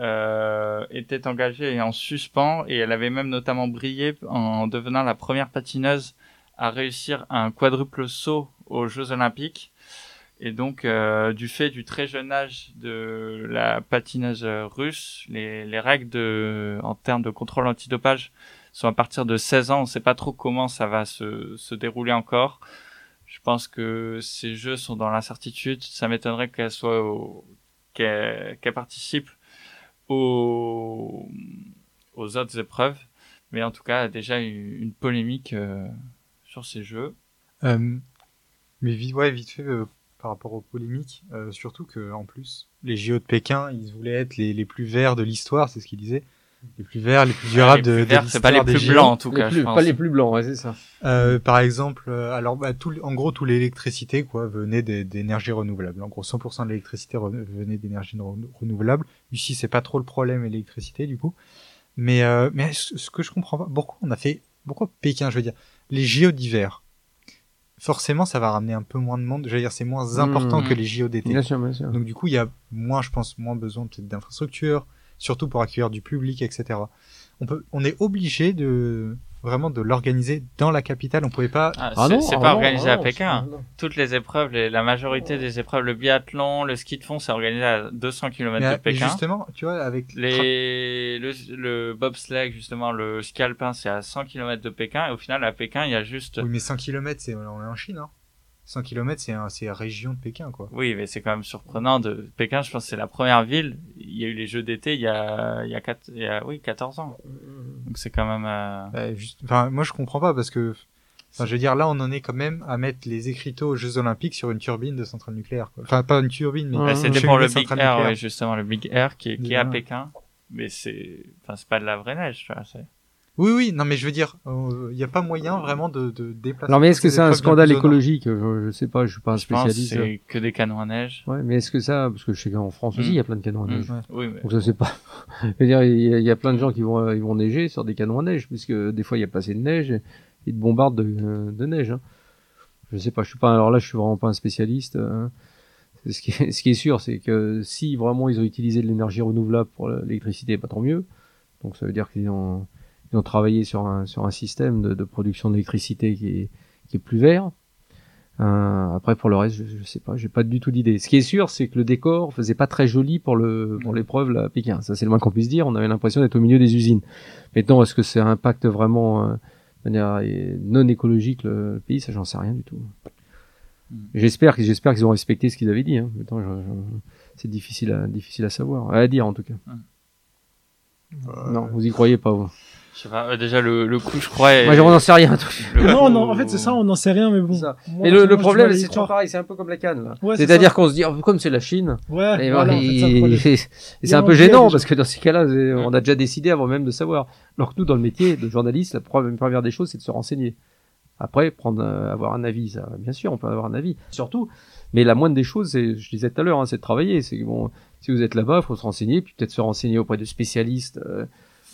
euh, était engagée en suspens et elle avait même notamment brillé en devenant la première patineuse à réussir un quadruple saut aux Jeux Olympiques. Et donc, euh, du fait du très jeune âge de la patineuse russe, les, les règles en termes de contrôle antidopage sont à partir de 16 ans. On sait pas trop comment ça va se, se dérouler encore. Je pense que ces jeux sont dans l'incertitude. Ça m'étonnerait qu'elles soient qu'elles participent aux, autres épreuves. Mais en tout cas, déjà une, polémique euh, sur ces jeux. Euh, mais vite, ouais, vite fait, par rapport aux polémiques, euh, surtout que en plus, les JO de Pékin, ils voulaient être les, les plus verts de l'histoire, c'est ce qu'ils disaient. Les plus verts, les plus durables de, de C'est pas les plus blancs en tout cas, je pense. Pas les plus blancs, ouais, c'est ça. Euh, par exemple, euh, alors bah, tout, en gros, toute l'électricité quoi venait d'énergie renouvelable. En gros, 100% de l'électricité venait d'énergie renouvelable. Ici, c'est pas trop le problème l'électricité du coup. Mais euh, mais ce que je comprends pas, pourquoi on a fait, pourquoi Pékin, je veux dire, les JO d'hiver forcément ça va ramener un peu moins de monde. Je veux dire, c'est moins important mmh. que les JO d'été. Bien sûr, bien sûr. Donc du coup, il y a moins, je pense, moins besoin peut-être d'infrastructures, surtout pour accueillir du public, etc. On peut, on est obligé de vraiment de l'organiser dans la capitale. On pouvait pas. Ah, ah c'est pas ah organisé à Pékin. Toutes les épreuves, la majorité des épreuves, le biathlon, le ski de fond, c'est organisé à 200 km de Pékin. Justement, tu vois, avec les le, le bobsleigh, justement, le ski alpin, c'est à 100 km de Pékin. Et au final, à Pékin, il y a juste. Oui, mais 100 km, c'est on est en Chine, hein. 100 km, c'est c'est la région de Pékin, quoi. Oui, mais c'est quand même surprenant de Pékin. Je pense que c'est la première ville. Il y a eu les Jeux d'été il y a il y a, 4, il y a oui 14 ans. Donc c'est quand même. Euh... Bah, juste, enfin, moi je comprends pas parce que, enfin, je veux dire là, on en est quand même à mettre les écriteaux aux Jeux Olympiques sur une turbine de centrale nucléaire. Quoi. Enfin, pas une turbine, mais. Bah, C'était pour le Big Air, oui, justement le Big Air qui, qui est à Pékin, mais c'est, enfin, c'est pas de la vraie neige, tu vois. Oui, oui, non, mais je veux dire, il euh, n'y a pas moyen vraiment de, de déplacer. Alors, mais est-ce que c'est un scandale écologique? Je, je, sais pas, je suis pas un spécialiste. C'est que des canons à neige. Ouais, mais est-ce que ça, parce que je sais qu'en France aussi, il y a mm. plein de canons à neige. Mm. Oui, mais... Donc je sais pas. je veux dire, il y, a plein de gens qui vont, ils vont neiger sur des canons à neige, puisque des fois il y a pas assez de neige et ils te bombardent de, de neige. Hein. Je sais pas, je suis pas. Alors là, je suis vraiment pas un spécialiste. Hein. Ce qui, est, ce qui est sûr, c'est que si vraiment ils ont utilisé de l'énergie renouvelable pour l'électricité, pas tant mieux. Donc ça veut dire qu'ils ont ils ont travaillé sur un, sur un système de, de production d'électricité qui est, qui est plus vert. Euh, après pour le reste, je, je sais pas, j'ai pas du tout d'idée. Ce qui est sûr, c'est que le décor faisait pas très joli pour le pour l'épreuve là, Pékin. Ça c'est le moins qu'on puisse dire. On avait l'impression d'être au milieu des usines. Maintenant, est-ce que c'est un impact vraiment euh, de manière non écologique le, pays? Ça, j'en sais rien du tout. Hmm. J'espère qu'ils ont respecté ce qu'ils avaient dit. Hein. c'est difficile à difficile à savoir, à dire en tout cas. Hmm. Non, vous y croyez pas vous je sais pas, euh, déjà le, le coup, je crois. Moi, j'en n'en sais rien. non, non, en fait, c'est ça, on n'en sait rien, mais bon. et le, le problème, c'est toujours pareil, c'est un peu comme la canne. Ouais, C'est-à-dire qu'on se dit, oh, comme c'est la Chine. Ouais. Et c'est un peu gênant parce que dans ces cas-là, on a déjà décidé avant même de savoir. Alors que nous, dans le métier de journaliste, la première des choses, c'est de se renseigner. Après, prendre, euh, avoir un avis, ça, bien sûr, on peut avoir un avis. Surtout, mais la moindre des choses, c'est, je disais tout à l'heure, hein, c'est de travailler. C'est bon, si vous êtes là-bas, il faut se renseigner, puis peut-être se renseigner auprès de spécialistes. Euh,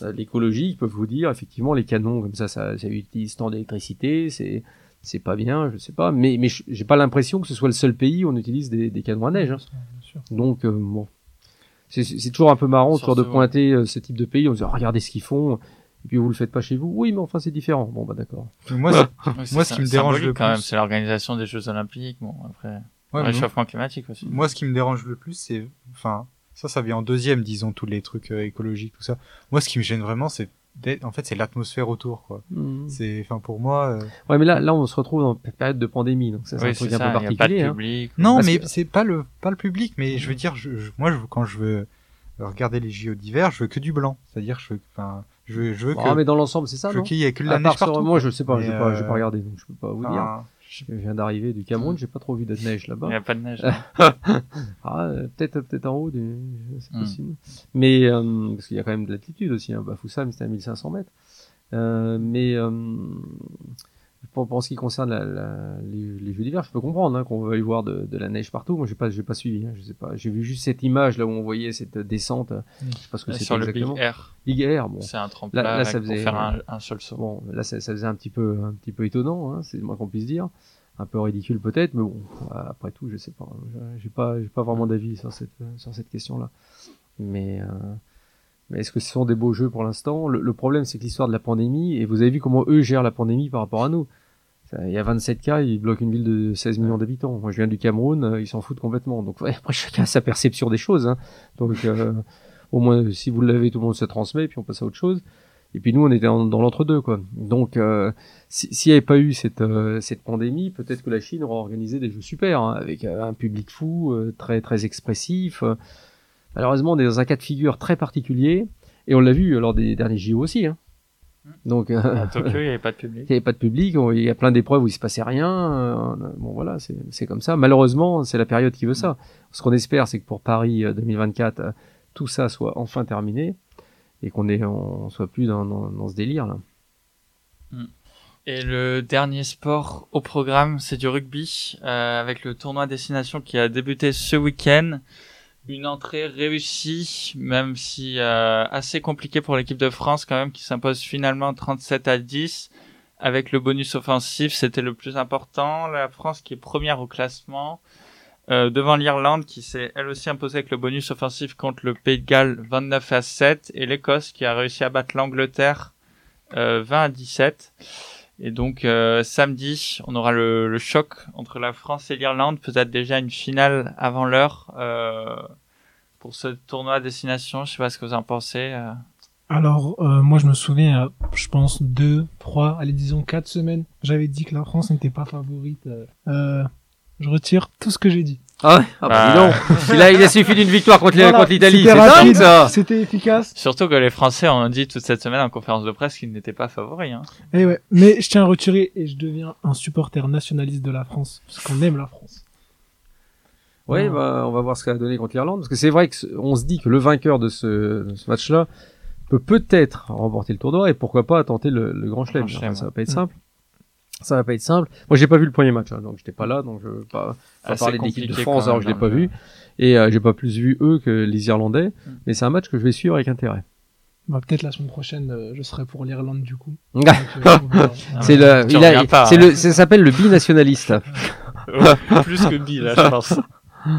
l'écologie, ils peuvent vous dire effectivement les canons comme ça, ça, ça utilise tant d'électricité, c'est c'est pas bien, je sais pas, mais mais j'ai pas l'impression que ce soit le seul pays où on utilise des, des canons à neige. Hein. Donc euh, bon, c'est toujours un peu marrant de, de pointer euh, ce type de pays, on se dit oh, regardez ce qu'ils font, et puis vous le faites pas chez vous. Oui, mais enfin c'est différent. Bon bah d'accord. Moi, moi ce qui me dérange le quand même, c'est l'organisation des Jeux Olympiques. Bon après, le réchauffement climatique aussi. Moi, ce qui me dérange le plus, c'est, enfin, ça, ça vient en deuxième, disons, tous les trucs euh, écologiques, tout ça. Moi, ce qui me gêne vraiment, c'est en fait c'est l'atmosphère autour quoi mmh. c'est enfin pour moi euh... ouais mais là là on se retrouve dans une période de pandémie donc ça c'est un truc un peu particulier hein. public, non mais c'est pas le pas le public mais je veux dire je, moi je, quand je veux regarder les JO d'hiver je veux que du blanc c'est à dire je veux enfin je veux, je veux ah, mais dans l'ensemble c'est ça je veux qu'il y ait que de la neige partout moi je sais pas j'ai pas, pas regardé donc je peux pas vous dire je viens d'arriver du Cameroun, j'ai pas trop vu de neige là-bas. Il n'y a pas de neige. ah, peut-être peut-être en haut, c'est hmm. possible. Mais euh, parce qu'il y a quand même de l'altitude aussi. Hein. Bafoussam, c'était à 1500 mètres. Euh, mais euh, pour, pour ce qui concerne la, la, les, les, jeux d'hiver, je peux comprendre hein, qu'on veuille voir de, de, la neige partout. Moi, j'ai pas, j'ai pas suivi. Hein, je sais pas. J'ai vu juste cette image là où on voyait cette descente. Je sais pas ce que c'est exactement. Le Big Air. Big Air. Bon. C'est un tremplin là, là, ça faisait, pour faire un, un, seul saut. Bon, là, ça, ça, faisait un petit peu, un petit peu étonnant. Hein, c'est le moins qu'on puisse dire. Un peu ridicule peut-être, mais bon, après tout, je sais pas. J'ai pas, j'ai pas vraiment d'avis sur cette, sur cette question-là. Mais euh, mais est-ce que ce sont des beaux jeux pour l'instant? Le, problème, c'est que l'histoire de la pandémie, et vous avez vu comment eux gèrent la pandémie par rapport à nous. Il y a 27 cas, ils bloquent une ville de 16 millions d'habitants. Moi, je viens du Cameroun, euh, ils s'en foutent complètement. Donc, ouais, après, chacun a sa perception des choses. Hein. Donc, euh, au moins, si vous l'avez, tout le monde se transmet, puis on passe à autre chose. Et puis nous, on était dans, l'entre-deux, quoi. Donc, euh, s'il n'y avait pas eu cette, euh, cette pandémie, peut-être que la Chine aurait organisé des jeux super, hein, avec euh, un public fou, très très expressif. Malheureusement, on est dans un cas de figure très particulier, et on l'a vu lors des derniers JO aussi. Hein. Donc, à Tokyo, il n'y avait pas de public. Il n'y avait pas de public. Il y a plein d'épreuves où il se passait rien. Bon, voilà, c'est comme ça. Malheureusement, c'est la période qui veut ça. Ce qu'on espère, c'est que pour Paris 2024, tout ça soit enfin terminé et qu'on on soit plus dans, dans, ce délire là. Mm. Et le dernier sport au programme, c'est du rugby euh, avec le tournoi destination qui a débuté ce week-end. Une entrée réussie, même si euh, assez compliquée pour l'équipe de France quand même, qui s'impose finalement 37 à 10 avec le bonus offensif, c'était le plus important. La France qui est première au classement, euh, devant l'Irlande qui s'est elle aussi imposée avec le bonus offensif contre le Pays de Galles 29 à 7 et l'Écosse qui a réussi à battre l'Angleterre euh, 20 à 17. Et donc euh, samedi, on aura le, le, choc entre la France et l'Irlande, peut-être déjà une finale avant l'heure euh, pour ce tournoi à destination. Je sais pas ce que vous en pensez. Euh. Alors moi je me souviens, je pense deux, trois, allez disons quatre semaines, j'avais dit que la France n'était pas favorite. Euh, je retire tout ce que j'ai dit. Ah ouais ah bah, bah... il, a, il a suffi d'une victoire contre l'Italie, c'est dingue ça C'était efficace. Surtout que les Français ont dit toute cette semaine en conférence de presse qu'ils n'étaient pas favoris. Hein. Et eh ouais, mais je tiens à retirer et je deviens un supporter nationaliste de la France, parce qu'on aime la France. Ouais, bah, on va voir ce qu'elle a donné contre l'Irlande, parce que c'est vrai qu'on se dit que le vainqueur de ce, ce match-là peut peut-être remporter le tournoi et pourquoi pas tenter le, le grand chelem. ça va pas être simple ça va pas être simple. Moi, j'ai pas vu le premier match, hein, donc j'étais pas là, donc je veux pas, pas parler de l'équipe de France alors que je l'ai pas vu. Et euh, j'ai pas plus vu eux que les Irlandais, mm. mais c'est un match que je vais suivre avec intérêt. Bah, peut-être la semaine prochaine, euh, je serai pour l'Irlande du coup. c'est le, il a, c'est le, ça s'appelle le binationaliste. plus que bi là, je pense.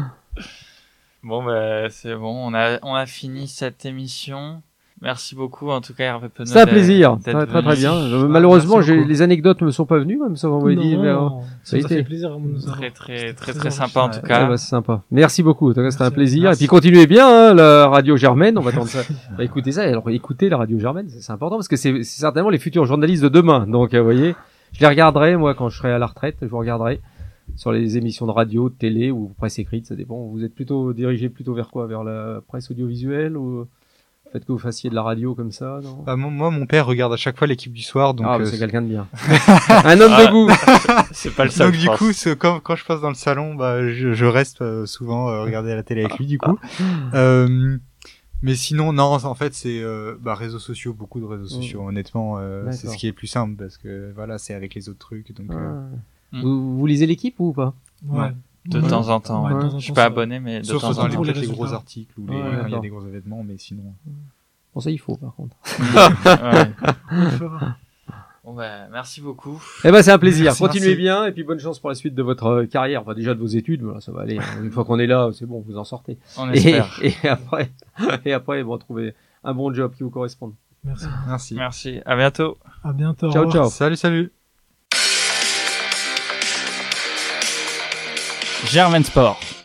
Bon, bah, c'est bon, on a, on a fini cette émission. Merci beaucoup, en tout cas, Hervé Penaud. C'est un plaisir. Très, très, très bien. Malheureusement, les anecdotes me sont pas venues, même ça va dit. Mais, euh, ça, a été plaisir. Très, très, très, très, sympa, en tout cas. c'est sympa. Merci beaucoup. En tout cas, c'était un plaisir. Et puis, continuez bien, hein, la radio Germaine. On va attendre ça. Bah, écoutez ça. Alors, écoutez la radio Germaine. C'est important parce que c'est certainement les futurs journalistes de demain. Donc, vous voyez, je les regarderai, moi, quand je serai à la retraite. Je vous regarderai sur les émissions de radio, de télé ou presse écrite. Ça dépend. Vous êtes plutôt dirigé plutôt vers quoi? Vers la presse audiovisuelle ou? Faites que vous fassiez de la radio comme ça, non? Bah, Moi, mon père regarde à chaque fois l'équipe du soir, donc. Ah, bah, euh, c'est quelqu'un de bien. un homme de goût. c'est pas le seul. Donc du coup, quand, quand je passe dans le salon, bah, je, je reste euh, souvent euh, regarder la télé avec lui, du coup. euh, mais sinon, non, en fait, c'est bah, réseaux sociaux, beaucoup de réseaux mm. sociaux. Honnêtement, c'est ce qui est plus simple parce que voilà, c'est avec les autres trucs. Donc. Ah. Vous, vous lisez l'équipe ou pas? Ouais. De temps en temps. Ouais, je suis pas abonné, mais de Sauf temps en temps. les, les gros articles ou les, quand il y a des gros événements, mais sinon. Bon, ça, il faut, par contre. bon, bah, merci beaucoup. Eh ben, c'est un plaisir. Continuez bien, et puis bonne chance pour la suite de votre euh, carrière. Enfin, déjà de vos études, voilà, ça va aller. Une fois qu'on est là, c'est bon, vous en sortez. On espère. Et, après, et après, vous retrouvez un bon job qui vous corresponde. Merci. Merci. Merci. À bientôt. À bientôt. Ciao, ciao. Salut, salut. Germain Sport.